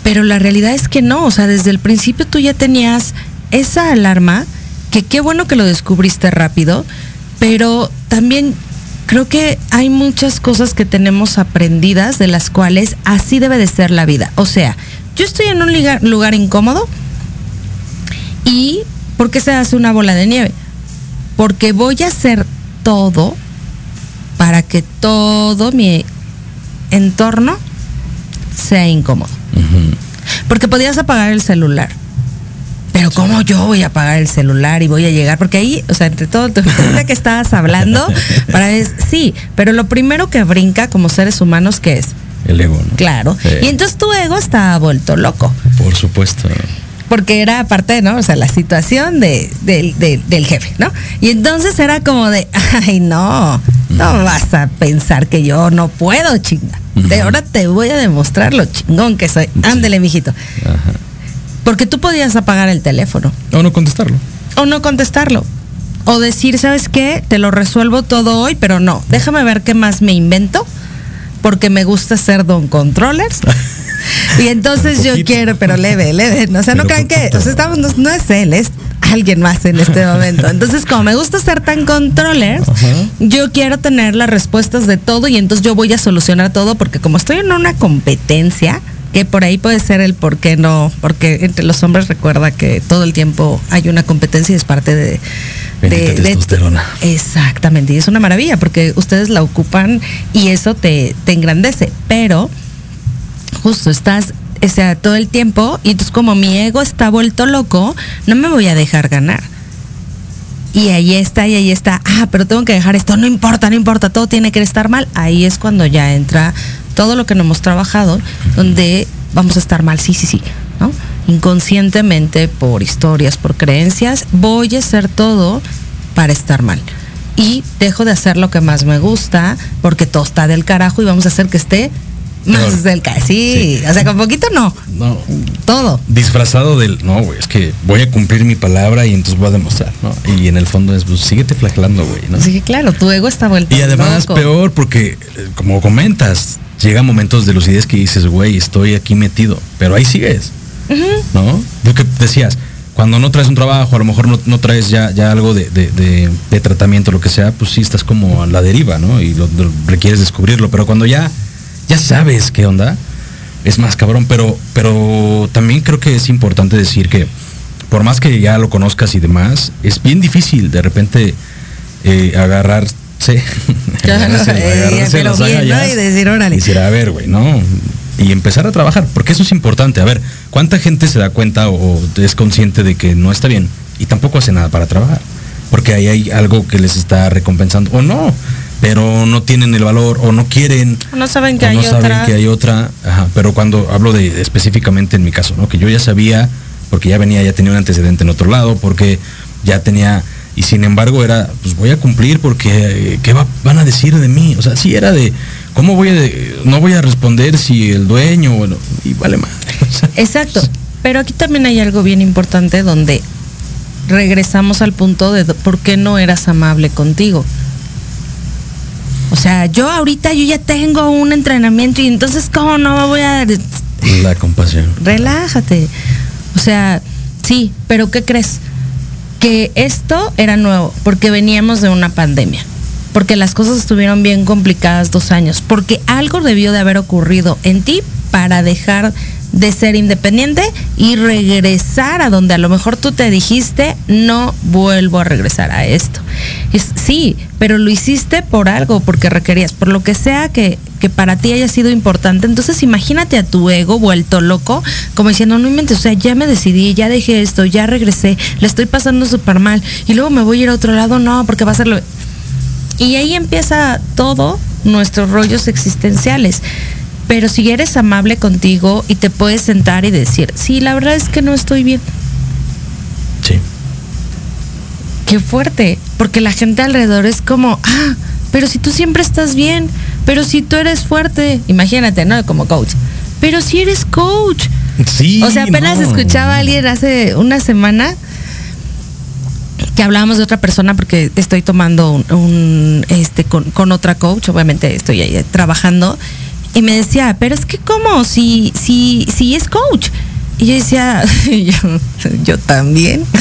Speaker 4: Pero la realidad es que no, o sea, desde el principio tú ya tenías esa alarma, que qué bueno que lo descubriste rápido, pero también creo que hay muchas cosas que tenemos aprendidas de las cuales así debe de ser la vida. O sea, yo estoy en un lugar, incómodo y ¿por qué se hace una bola de nieve? Porque voy a hacer todo para que todo mi entorno sea incómodo. Porque podías apagar el celular. Pero ¿cómo yo voy a apagar el celular y voy a llegar? Porque ahí, o sea, entre todo, tu que estabas hablando, para sí, pero lo primero que brinca como seres humanos, ¿qué es?
Speaker 3: El ego, ¿no?
Speaker 4: Claro. Y entonces tu ego está vuelto loco.
Speaker 3: Por supuesto
Speaker 4: porque era parte, ¿no? O sea, la situación de, del jefe, ¿no? Y entonces era como de, ay, no, no vas a pensar que yo no puedo, chinga. De ahora te voy a demostrar lo chingón que soy. Ándele, mijito. Porque tú podías apagar el teléfono.
Speaker 3: O no contestarlo.
Speaker 4: O no contestarlo. O decir, ¿sabes qué? Te lo resuelvo todo hoy, pero no. Déjame ver qué más me invento. Porque me gusta ser don controllers. Y entonces yo quiero, pero leve, leve. O sea, no crean que, o sea, estamos, no, es él, es alguien más en este momento. Entonces, como me gusta ser tan controller, yo quiero tener las respuestas de todo y entonces yo voy a solucionar todo porque como estoy en una competencia, que por ahí puede ser el por qué no, porque entre los hombres recuerda que todo el tiempo hay una competencia y es parte de, de, exactamente, y es una maravilla porque ustedes la ocupan y eso te, te engrandece, pero justo estás o sea, todo el tiempo y entonces como mi ego está vuelto loco, no me voy a dejar ganar. Y ahí está, y ahí está, ah, pero tengo que dejar esto, no importa, no importa, todo tiene que estar mal. Ahí es cuando ya entra todo lo que no hemos trabajado, donde vamos a estar mal, sí, sí, sí, ¿no? Inconscientemente, por historias, por creencias, voy a hacer todo para estar mal. Y dejo de hacer lo que más me gusta, porque todo está del carajo y vamos a hacer que esté más cerca, sí. O sea, con poquito no. No. Todo.
Speaker 3: Disfrazado del, no, güey, es que voy a cumplir mi palabra y entonces voy a demostrar, ¿no? Y en el fondo es, pues síguete flagelando, güey, ¿no?
Speaker 4: Sí, claro, tu ego está vuelto.
Speaker 3: Y además peor porque, eh, como comentas, llega momentos de lucidez que dices, güey, estoy aquí metido, pero ahí sigues, ¿no? Lo que decías, cuando no traes un trabajo, a lo mejor no, traes ya, ya algo de, de, tratamiento, lo que sea, pues sí estás como a la deriva, ¿no? Y lo, requieres descubrirlo, pero cuando ya ya sabes qué onda, es más cabrón, pero, pero también creo que es importante decir que por más que ya lo conozcas y demás, es bien difícil de repente eh, agarrarse,
Speaker 4: agarrarse, y decir, órale.
Speaker 3: Y decir, a ver, güey, no. Y empezar a trabajar, porque eso es importante. A ver, ¿cuánta gente se da cuenta o es consciente de que no está bien y tampoco hace nada para trabajar? Porque ahí hay algo que les está recompensando. O no, pero no tienen el valor o no quieren.
Speaker 4: No saben que
Speaker 3: o
Speaker 4: hay
Speaker 3: no saben
Speaker 4: otra.
Speaker 3: que hay otra. Ajá, pero cuando hablo de específicamente en mi caso, ¿no? Que yo ya sabía, porque ya venía, ya tenía un antecedente en otro lado, porque ya tenía. Y sin embargo era, pues voy a cumplir porque eh, ¿qué va- van a decir de mí? O sea, sí era de, ¿cómo voy a, no voy a responder si el dueño, bueno, y vale más.
Speaker 4: Exacto. Pero aquí también hay algo bien importante donde regresamos al punto de por qué no eras amable contigo. O sea, yo ahorita yo ya tengo un entrenamiento y entonces cómo no me voy a
Speaker 3: La compasión.
Speaker 4: relájate. O sea, sí, pero ¿qué crees? Que esto era nuevo porque veníamos de una pandemia. Porque las cosas estuvieron bien complicadas dos años. Porque algo debió de haber ocurrido en ti para dejar de ser independiente y regresar a donde a lo mejor tú te dijiste, no vuelvo a regresar a esto. Es- sí, pero lo hiciste por algo, porque requerías, por lo que sea que, que para ti haya sido importante. Entonces imagínate a tu ego vuelto loco, como diciendo, no inventes, o sea, ya me decidí, ya dejé esto, ya regresé, le estoy pasando súper mal y luego me voy a ir a otro lado, no, porque va a ser lo... Y ahí empieza todo nuestros rollos existenciales. Pero si eres amable contigo y te puedes sentar y decir, sí, la verdad es que no estoy bien.
Speaker 3: Sí.
Speaker 4: Qué fuerte, porque la gente alrededor es como, ah, pero si tú siempre estás bien, pero si tú eres fuerte, imagínate, ¿no? Como coach. Pero si eres coach.
Speaker 3: Sí.
Speaker 4: O sea, apenas
Speaker 3: no.
Speaker 4: escuchaba a alguien hace una semana que hablábamos de otra persona porque estoy tomando un, un, este con, con otra coach, obviamente estoy ahí trabajando y me decía, pero es que cómo si si si es coach. Y yo decía, yo, yo también.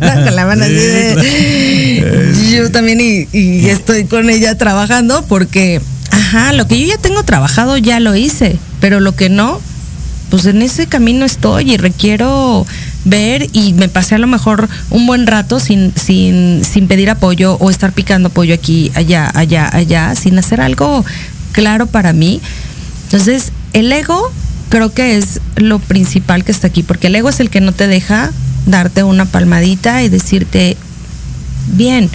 Speaker 4: No, con la mano así de, yo también y, y estoy con ella trabajando porque, ajá, lo que yo ya tengo trabajado ya lo hice, pero lo que no, pues en ese camino estoy y requiero ver y me pasé a lo mejor un buen rato sin, sin, sin pedir apoyo o estar picando apoyo aquí, allá, allá, allá, sin hacer algo claro para mí. Entonces, el ego creo que es lo principal que está aquí, porque el ego es el que no te deja darte una palmadita y decirte, bien,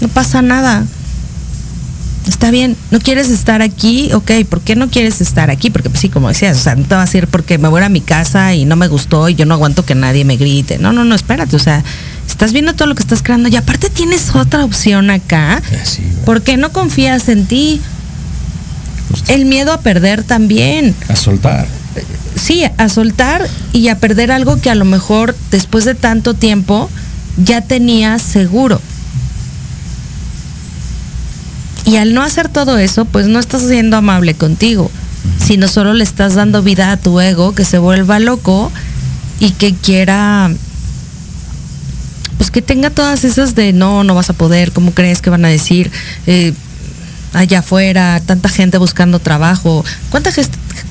Speaker 4: no pasa nada, está bien, no quieres estar aquí, ok, ¿por qué no quieres estar aquí? Porque pues, sí, como decías, o sea, no te vas a ir porque me voy a mi casa y no me gustó y yo no aguanto que nadie me grite. No, no, no, espérate, o sea, estás viendo todo lo que estás creando y aparte tienes otra opción acá.
Speaker 3: Sí.
Speaker 4: ¿Por qué no confías en ti? El miedo a perder también.
Speaker 3: A soltar.
Speaker 4: Sí, a soltar y a perder algo que a lo mejor después de tanto tiempo ya tenías seguro. Y al no hacer todo eso, pues no estás siendo amable contigo, sino solo le estás dando vida a tu ego que se vuelva loco y que quiera, pues que tenga todas esas de no, no vas a poder, ¿cómo crees que van a decir? Eh, allá afuera, tanta gente buscando trabajo. ¿Cuánta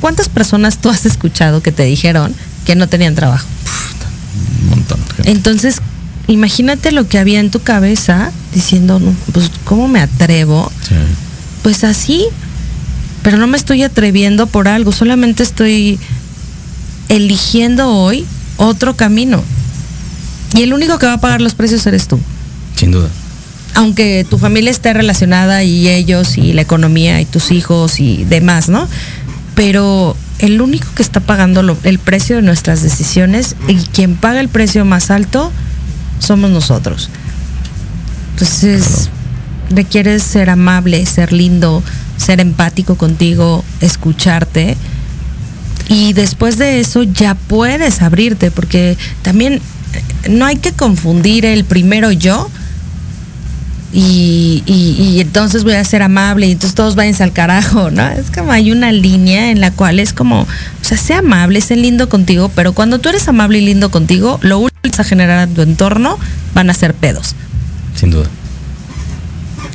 Speaker 4: ¿Cuántas personas tú has escuchado que te dijeron que no tenían trabajo?
Speaker 3: Un montón.
Speaker 4: Entonces, imagínate lo que había en tu cabeza diciendo, "No, pues, ¿cómo me atrevo?
Speaker 3: Sí.
Speaker 4: Pues así, pero no me estoy atreviendo por algo, solamente estoy eligiendo hoy otro camino. Y el único que va a pagar los precios eres tú.
Speaker 3: Sin duda.
Speaker 4: Aunque tu familia esté relacionada y ellos y la economía y tus hijos y demás, ¿no? Pero el único que está pagando lo- el precio de nuestras decisiones y quien paga el precio más alto somos nosotros. Entonces, requieres ser amable, ser lindo, ser empático contigo, escucharte. Y después de eso ya puedes abrirte, porque también eh, no hay que confundir el primero yo y, y- entonces voy a ser amable y entonces todos váyanse al carajo, ¿no? Es como hay una línea en la cual es como, o sea, sé amable, sé lindo contigo, pero cuando tú eres amable y lindo contigo, lo que vas a generar en tu entorno van a ser pedos.
Speaker 3: Sin duda.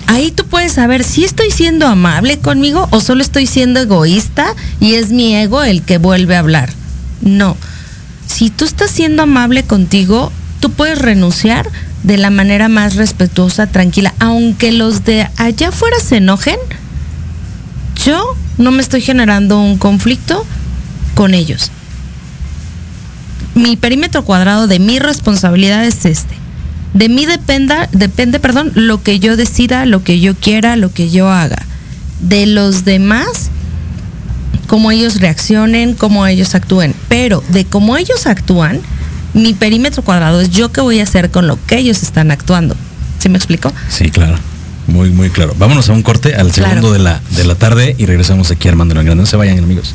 Speaker 4: Ahí tú puedes saber si estoy siendo amable conmigo o solo estoy siendo egoísta y es mi ego el que vuelve a hablar. No. Si tú estás siendo amable contigo, tú puedes renunciar de la manera más respetuosa, tranquila. Aunque los de allá afuera se enojen, yo no me estoy generando un conflicto con ellos. Mi perímetro cuadrado de mi responsabilidad es este. De mí dependa, depende, perdón, lo que yo decida, lo que yo quiera, lo que yo haga. De los demás, cómo ellos reaccionen, cómo ellos actúen. Pero de cómo ellos actúan, mi perímetro cuadrado es yo qué voy a hacer con lo que ellos están actuando. ¿Sí me explico?
Speaker 3: Sí, claro. Muy, muy claro. Vámonos a un corte al segundo de, la, de la tarde y regresamos aquí Armando en Grande. No se vayan, amigos.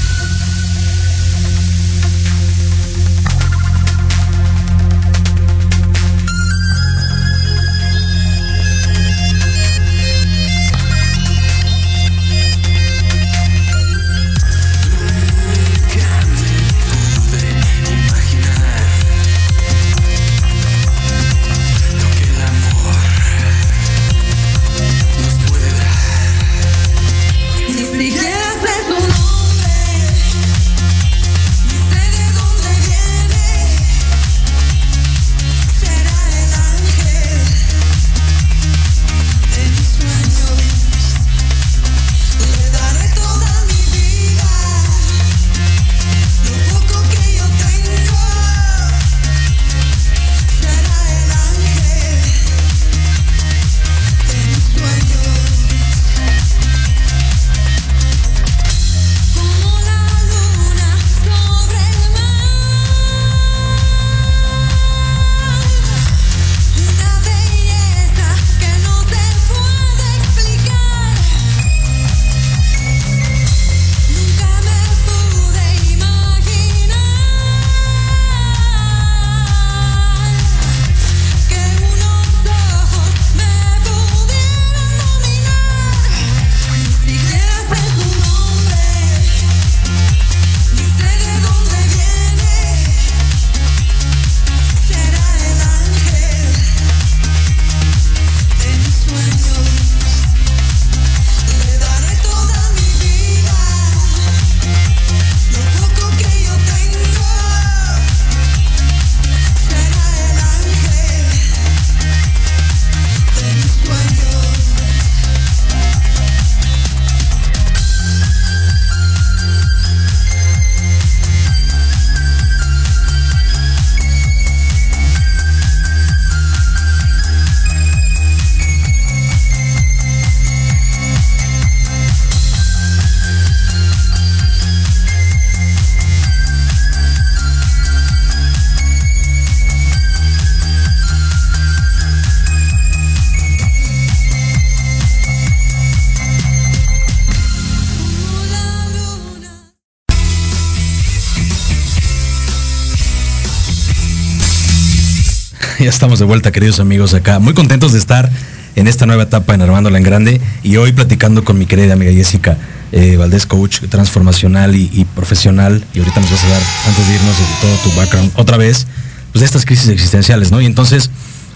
Speaker 3: ya estamos de vuelta, queridos amigos, acá. Muy contentos de estar en esta nueva etapa en Armándola en Grande y hoy platicando con mi querida amiga Jessica eh, Valdés, coach transformacional y, profesional. Y ahorita nos vas a dar, antes de irnos, de todo tu background, otra vez, pues de estas crisis existenciales, ¿no? Y entonces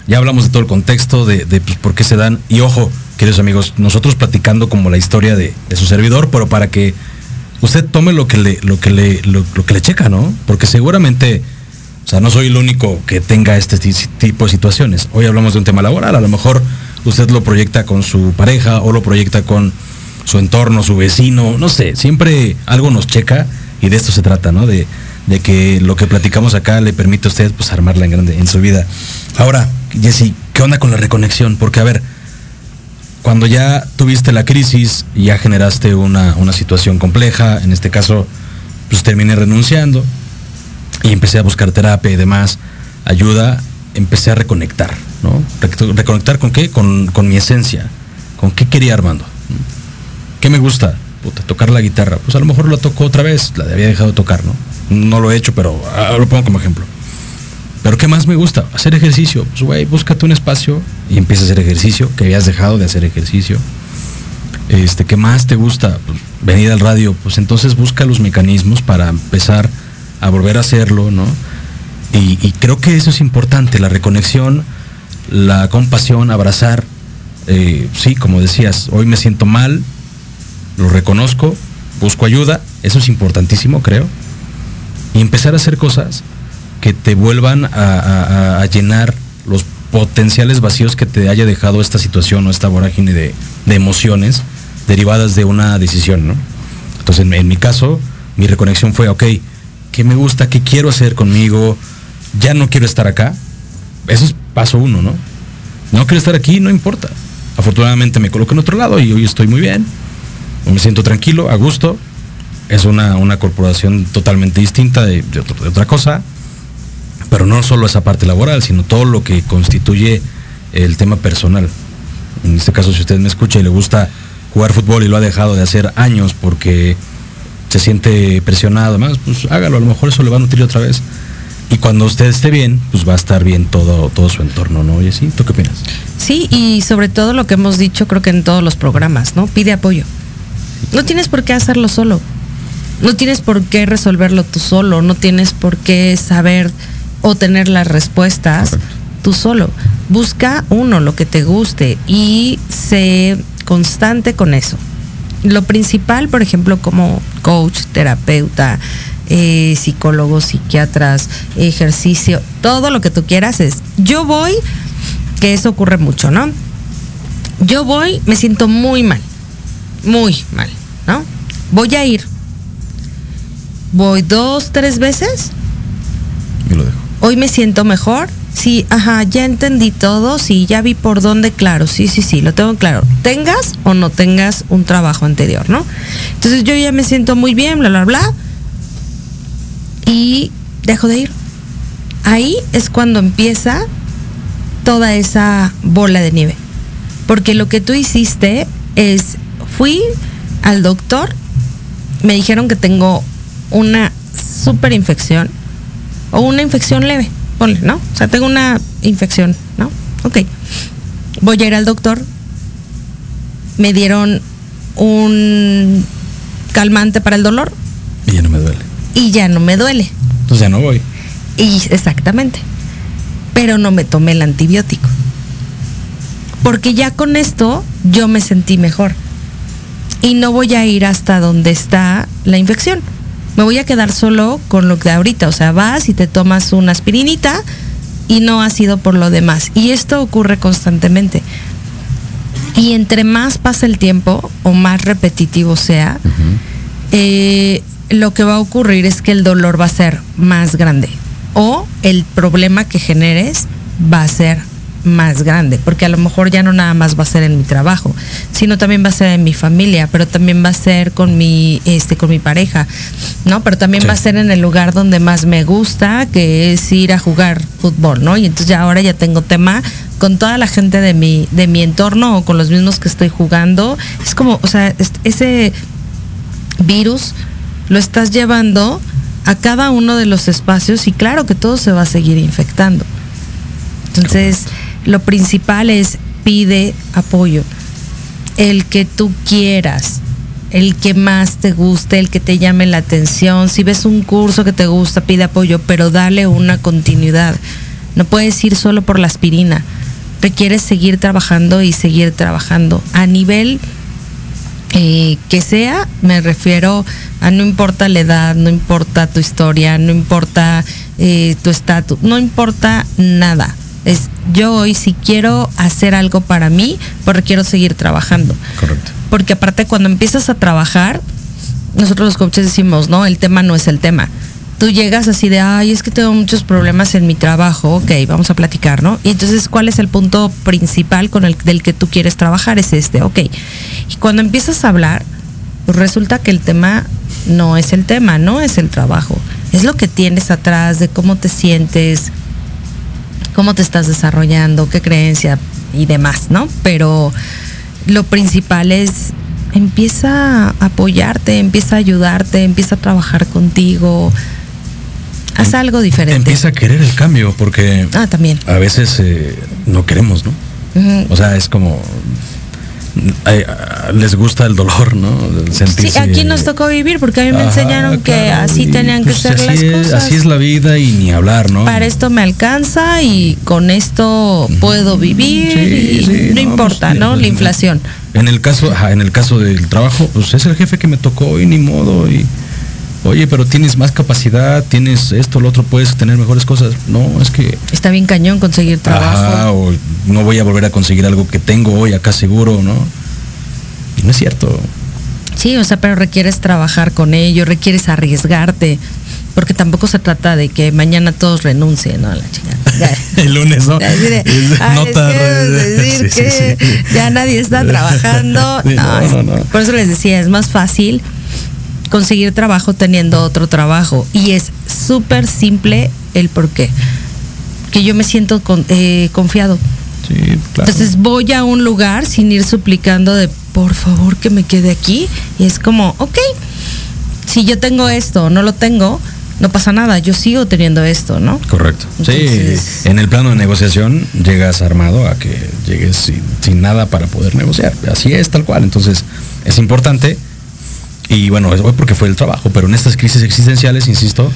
Speaker 3: ya hablamos de todo el contexto, de, pues, por qué se dan. Y ojo, queridos amigos, nosotros platicando como la historia de, su servidor, pero para que usted tome lo que le, lo que le, lo que le checa, ¿no? Porque seguramente o sea, no soy el único que tenga este tipo de situaciones. Hoy hablamos de un tema laboral, a lo mejor usted lo proyecta con su pareja o lo proyecta con su entorno, su vecino, no sé, siempre algo nos checa y de esto se trata, ¿no? De, que lo que platicamos acá le permite a usted pues armarla en grande en su vida. Ahora, Jesse, ¿qué onda con la reconexión? Porque a ver, cuando ya tuviste la crisis, ya generaste una, una situación compleja, en este caso, pues terminé renunciando, y empecé a buscar terapia y demás, ayuda, empecé a reconectar, ¿no? ¿Reconectar con qué? Con, mi esencia, con qué quería Armando. ¿Qué me gusta? Puta, tocar la guitarra. Pues a lo mejor lo tocó otra vez, la había dejado de tocar, ¿no? No lo he hecho, pero ahora lo pongo como ejemplo. Pero ¿qué más me gusta? Hacer ejercicio. Pues güey, búscate un espacio y empieza a hacer ejercicio, que habías dejado de hacer ejercicio. Este, ¿qué más te gusta? Pues, venir al radio. Pues entonces busca los mecanismos para empezar a volver a hacerlo, ¿no? Y, creo que eso es importante, la reconexión, la compasión, abrazar. Eh, sí, como decías, hoy me siento mal, lo reconozco, busco ayuda, eso es importantísimo, creo. Y empezar a hacer cosas que te vuelvan a, llenar los potenciales vacíos que te haya dejado esta situación o esta vorágine de, emociones derivadas de una decisión, ¿no? Entonces, en, en, mi caso, mi reconexión fue, ok, ¿qué me gusta? ¿Qué quiero hacer conmigo? Ya no quiero estar acá. Eso es paso uno, ¿no? No quiero estar aquí, no importa. Afortunadamente me coloco en otro lado y hoy estoy muy bien. Me siento tranquilo, a gusto. Es una, una corporación totalmente distinta de, otra cosa. Pero no solo esa parte laboral, sino todo lo que constituye el tema personal. En este caso, si usted me escucha y le gusta jugar fútbol y lo ha dejado de hacer años porque se siente presionado, además, pues hágalo, a lo mejor eso le va a nutrir otra vez. Y cuando usted esté bien, pues va a estar bien todo, todo su entorno, ¿no? Y así, ¿tú qué opinas?
Speaker 4: Sí, y sobre todo lo que hemos dicho, creo que en todos los programas, ¿no? Pide apoyo. No tienes por qué hacerlo solo. No tienes por qué resolverlo tú solo. No tienes por qué saber o tener las respuestas tú solo. Busca uno, lo que te guste y sé constante con eso. Lo principal, por ejemplo, como coach, terapeuta, eh, psicólogos, psiquiatras, ejercicio, todo lo que tú quieras es, yo voy, que eso ocurre mucho, ¿no? Yo voy, me siento muy mal, muy mal, ¿no? Voy a ir. Voy dos, tres veces.
Speaker 3: Yo lo dejo.
Speaker 4: Hoy me siento mejor. Sí, ajá, ya entendí todo, sí, ya vi por dónde, claro, sí, sí, sí, lo tengo claro. Tengas o no tengas un trabajo anterior, ¿no? Entonces yo ya me siento muy bien, bla, bla, bla y dejo de ir. Ahí es cuando empieza toda esa bola de nieve. Porque lo que tú hiciste es, fui al doctor, me dijeron que tengo una super infección o una infección leve, ponle, ¿no? O sea, tengo una infección, ¿no? Ok. Voy a ir al doctor, me dieron un calmante para el dolor.
Speaker 3: Y ya no me duele
Speaker 4: y ya no me duele.
Speaker 3: Entonces ya no voy.
Speaker 4: Y exactamente. Pero no me tomé el antibiótico. Porque ya con esto yo me sentí mejor. Y no voy a ir hasta donde está la infección. Me voy a quedar solo con lo que ahorita. O sea, vas y te tomas una aspirinita y no ha sido por lo demás. Y esto ocurre constantemente. Y entre más pasa el tiempo o más repetitivo sea, eh, lo que va a ocurrir es que el dolor va a ser más grande o el problema que generes va a ser más grande, porque a lo mejor ya no nada más va a ser en mi trabajo, sino también va a ser en mi familia, pero también va a ser con mi este con mi pareja, ¿no? Pero también va a ser en el lugar donde más me gusta, que es ir a jugar fútbol, ¿no? Y entonces ya ahora ya tengo tema con toda la gente de mi de mi entorno o con los mismos que estoy jugando. Es como, o sea, ese virus lo estás llevando a cada uno de los espacios y claro que todo se va a seguir infectando. Entonces, lo principal es pide apoyo. El que tú quieras, el que más te guste, el que te llame la atención. Si ves un curso que te gusta, pide apoyo, pero dale una continuidad. No puedes ir solo por la aspirina. Requieres seguir trabajando y seguir trabajando. A nivel eh, que sea, me refiero a no importa la edad, no importa tu historia, no importa eh, tu estatus, no importa nada. Es yo hoy si quiero hacer algo para mí, pues quiero seguir trabajando.
Speaker 3: Correcto.
Speaker 4: Porque aparte cuando empiezas a trabajar, nosotros los coaches decimos, no, el tema no es el tema tú llegas así de, ay, es que tengo muchos problemas en mi trabajo, ok, vamos a platicar, ¿no? Y entonces, ¿cuál es el punto principal con el del que tú quieres trabajar? Es este, ok. Y cuando empiezas a hablar, pues resulta que el tema no es el tema, no es el trabajo, es lo que tienes atrás de cómo te sientes, cómo te estás desarrollando, qué creencia y demás, ¿no? Pero lo principal es empieza a apoyarte, empieza a ayudarte, empieza a trabajar contigo, haz algo diferente.
Speaker 3: Empieza a querer el cambio, porque
Speaker 4: ah, también.
Speaker 3: a veces eh, no queremos, ¿no? O sea, es como, les gusta el dolor, ¿no?
Speaker 4: sí, aquí nos tocó vivir porque a mí me enseñaron que así tenían que pues ser las cosas.
Speaker 3: Así es la vida y ni hablar, ¿no?
Speaker 4: Para esto me alcanza y con esto puedo vivir y no, importa, pues, ¿no? La inflación.
Speaker 3: En el caso, en el caso del trabajo, pues es el jefe que me tocó y ni modo y oye, pero tienes más capacidad, tienes esto, lo otro, puedes tener mejores cosas. No, es que...
Speaker 4: Está bien cañón conseguir trabajo.
Speaker 3: o no voy a volver a conseguir algo que tengo hoy acá seguro, ¿no? Y no es cierto.
Speaker 4: Sí, o sea, pero requieres trabajar con ello, requieres arriesgarte, porque tampoco se trata de que mañana todos renuncien, ¿no? A la chingada.
Speaker 3: El lunes, ¿no?
Speaker 4: Nota. decir que ya nadie está trabajando. no, no, por eso les decía, es más fácil conseguir trabajo teniendo otro trabajo. Y es súper simple el por qué. Que yo me siento eh, confiado. Entonces voy a un lugar sin ir suplicando de por favor que me quede aquí. Y es como, ok, si yo tengo esto, no lo tengo, no pasa nada, yo sigo teniendo esto, ¿no?
Speaker 3: Correcto. sí, en el plano de negociación llegas armado a que llegues sin, sin, nada para poder negociar. Así es, tal cual. Entonces, es importante y bueno, es porque fue el trabajo, pero en estas crisis existenciales, insisto,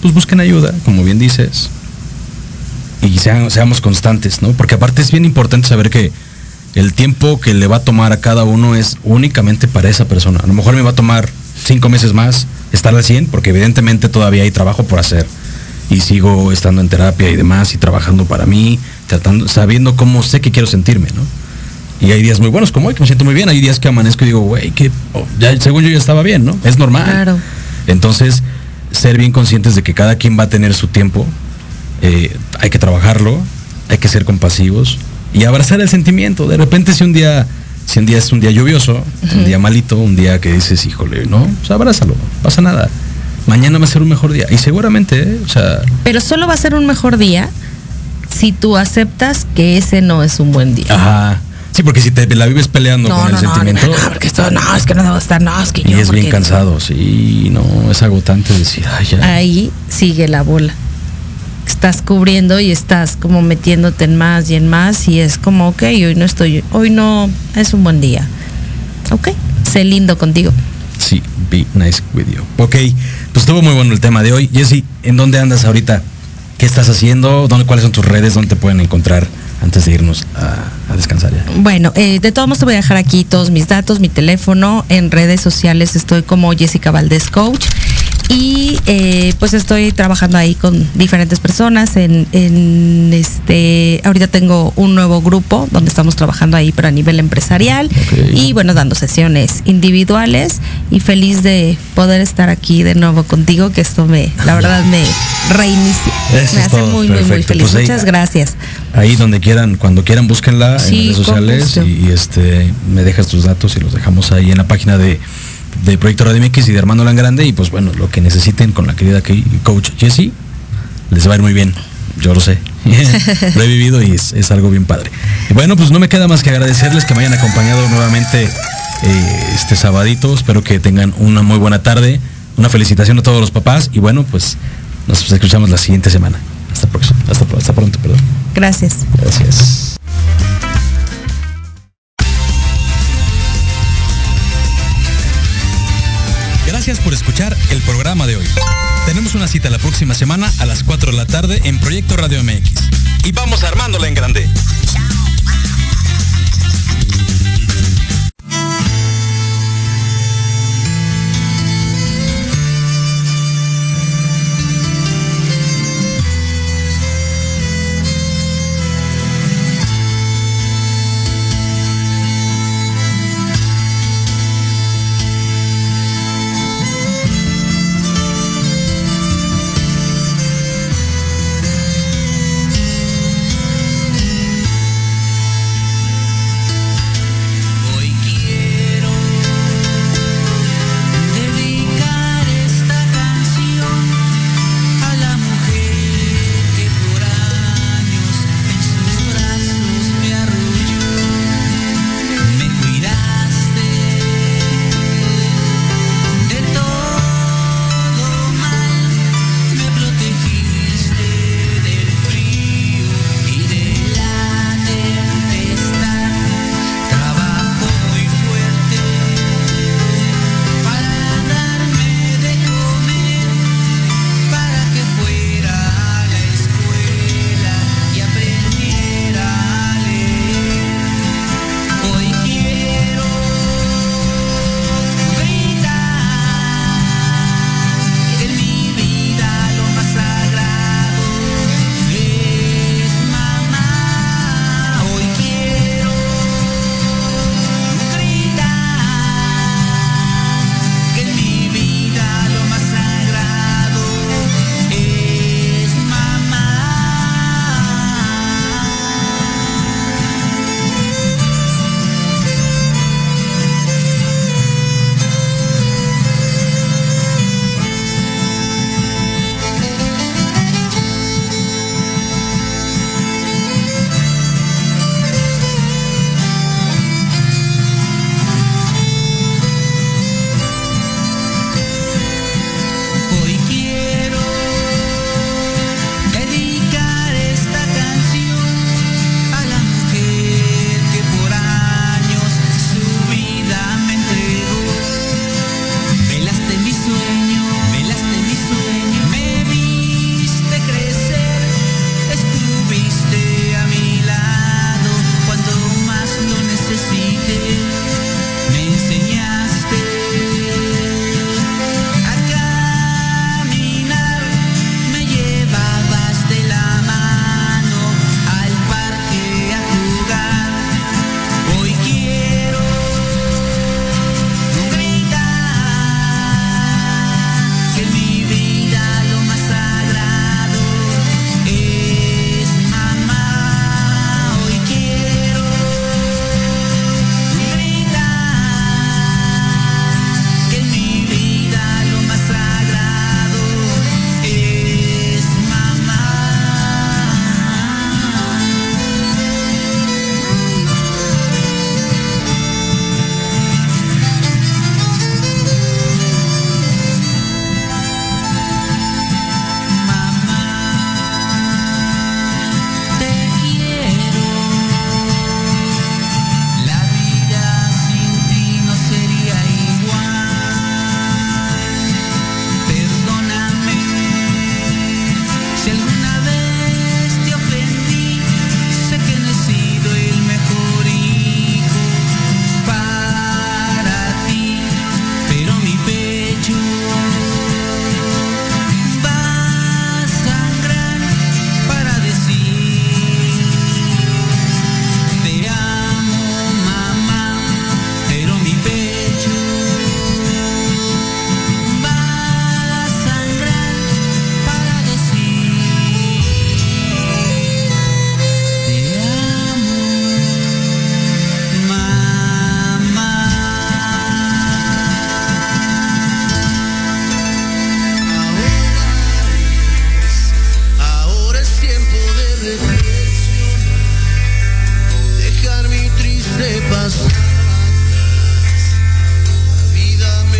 Speaker 3: pues busquen ayuda, como bien dices, y seamos constantes, ¿no? Porque aparte es bien importante saber que el tiempo que le va a tomar a cada uno es únicamente para esa persona. A lo mejor me va a tomar cinco meses más estar al 100, porque evidentemente todavía hay trabajo por hacer. Y sigo estando en terapia y demás, y trabajando para mí, tratando, sabiendo cómo sé que quiero sentirme, ¿no? Y hay días muy buenos como hoy, que me siento muy bien. Hay días que amanezco y digo, güey, que oh, ya, según yo ya estaba bien, ¿no? Es normal. Claro. Entonces, ser bien conscientes de que cada quien va a tener su tiempo. Eh, hay que trabajarlo, hay que ser compasivos y abrazar el sentimiento. De repente, si un día, si un día es un día lluvioso, un día malito, un día que dices, híjole, no, pues abrázalo, no pasa nada. Mañana va a ser un mejor día. Y seguramente, ¿eh? o sea.
Speaker 4: Pero solo va a ser un mejor día si tú aceptas que ese no es un buen día.
Speaker 3: Ajá. Sí, porque si te la vives peleando con el sentimiento.
Speaker 4: No, porque esto, no, es que no debo estar, no, es que
Speaker 3: Y es bien cansado, sí, no, es agotante decir, ay, ya.
Speaker 4: Ahí sigue la bola. Estás cubriendo y estás como metiéndote en más y en más y es como, ok, hoy no estoy, hoy no, es un buen día. Ok, sé lindo contigo.
Speaker 3: Sí, be nice with you. Ok, pues estuvo muy bueno el tema de hoy. Jessy, ¿en dónde andas ahorita? ¿Qué estás haciendo? ¿Dónde, ¿Cuáles son tus redes? ¿Dónde te pueden encontrar? Antes de irnos a, descansar ya.
Speaker 4: Bueno, eh, de todos modos te voy a dejar aquí todos mis datos, mi teléfono, en redes sociales estoy como Jessica Valdés Coach y eh, pues estoy trabajando ahí con diferentes personas en, este ahorita tengo un nuevo grupo donde estamos trabajando ahí pero a nivel empresarial. Y bueno dando sesiones individuales. Y feliz de poder estar aquí de nuevo contigo que esto me la verdad me reinicia. Me hace muy muy muy feliz. Pues muchas gracias.
Speaker 3: ahí donde quieran cuando quieran búsquenla en redes sociales y, y este me dejas tus datos y los dejamos ahí en la página de de Proyecto Radio MX y de Armando Langrande y pues bueno, lo que necesiten con la querida coach Jessie, les va a ir muy bien, yo lo sé, lo he vivido y es, algo bien padre. Y bueno, pues no me queda más que agradecerles que me hayan acompañado nuevamente eh, este sabadito, espero que tengan una muy buena tarde, una felicitación a todos los papás y bueno, pues nos escuchamos la siguiente semana. Hasta, hasta, hasta pronto, perdón.
Speaker 4: Gracias.
Speaker 3: Gracias. Gracias por escuchar el programa de hoy. Tenemos una cita la próxima semana a las 4 de la tarde en Proyecto Radio MX. Y vamos armándola en grande.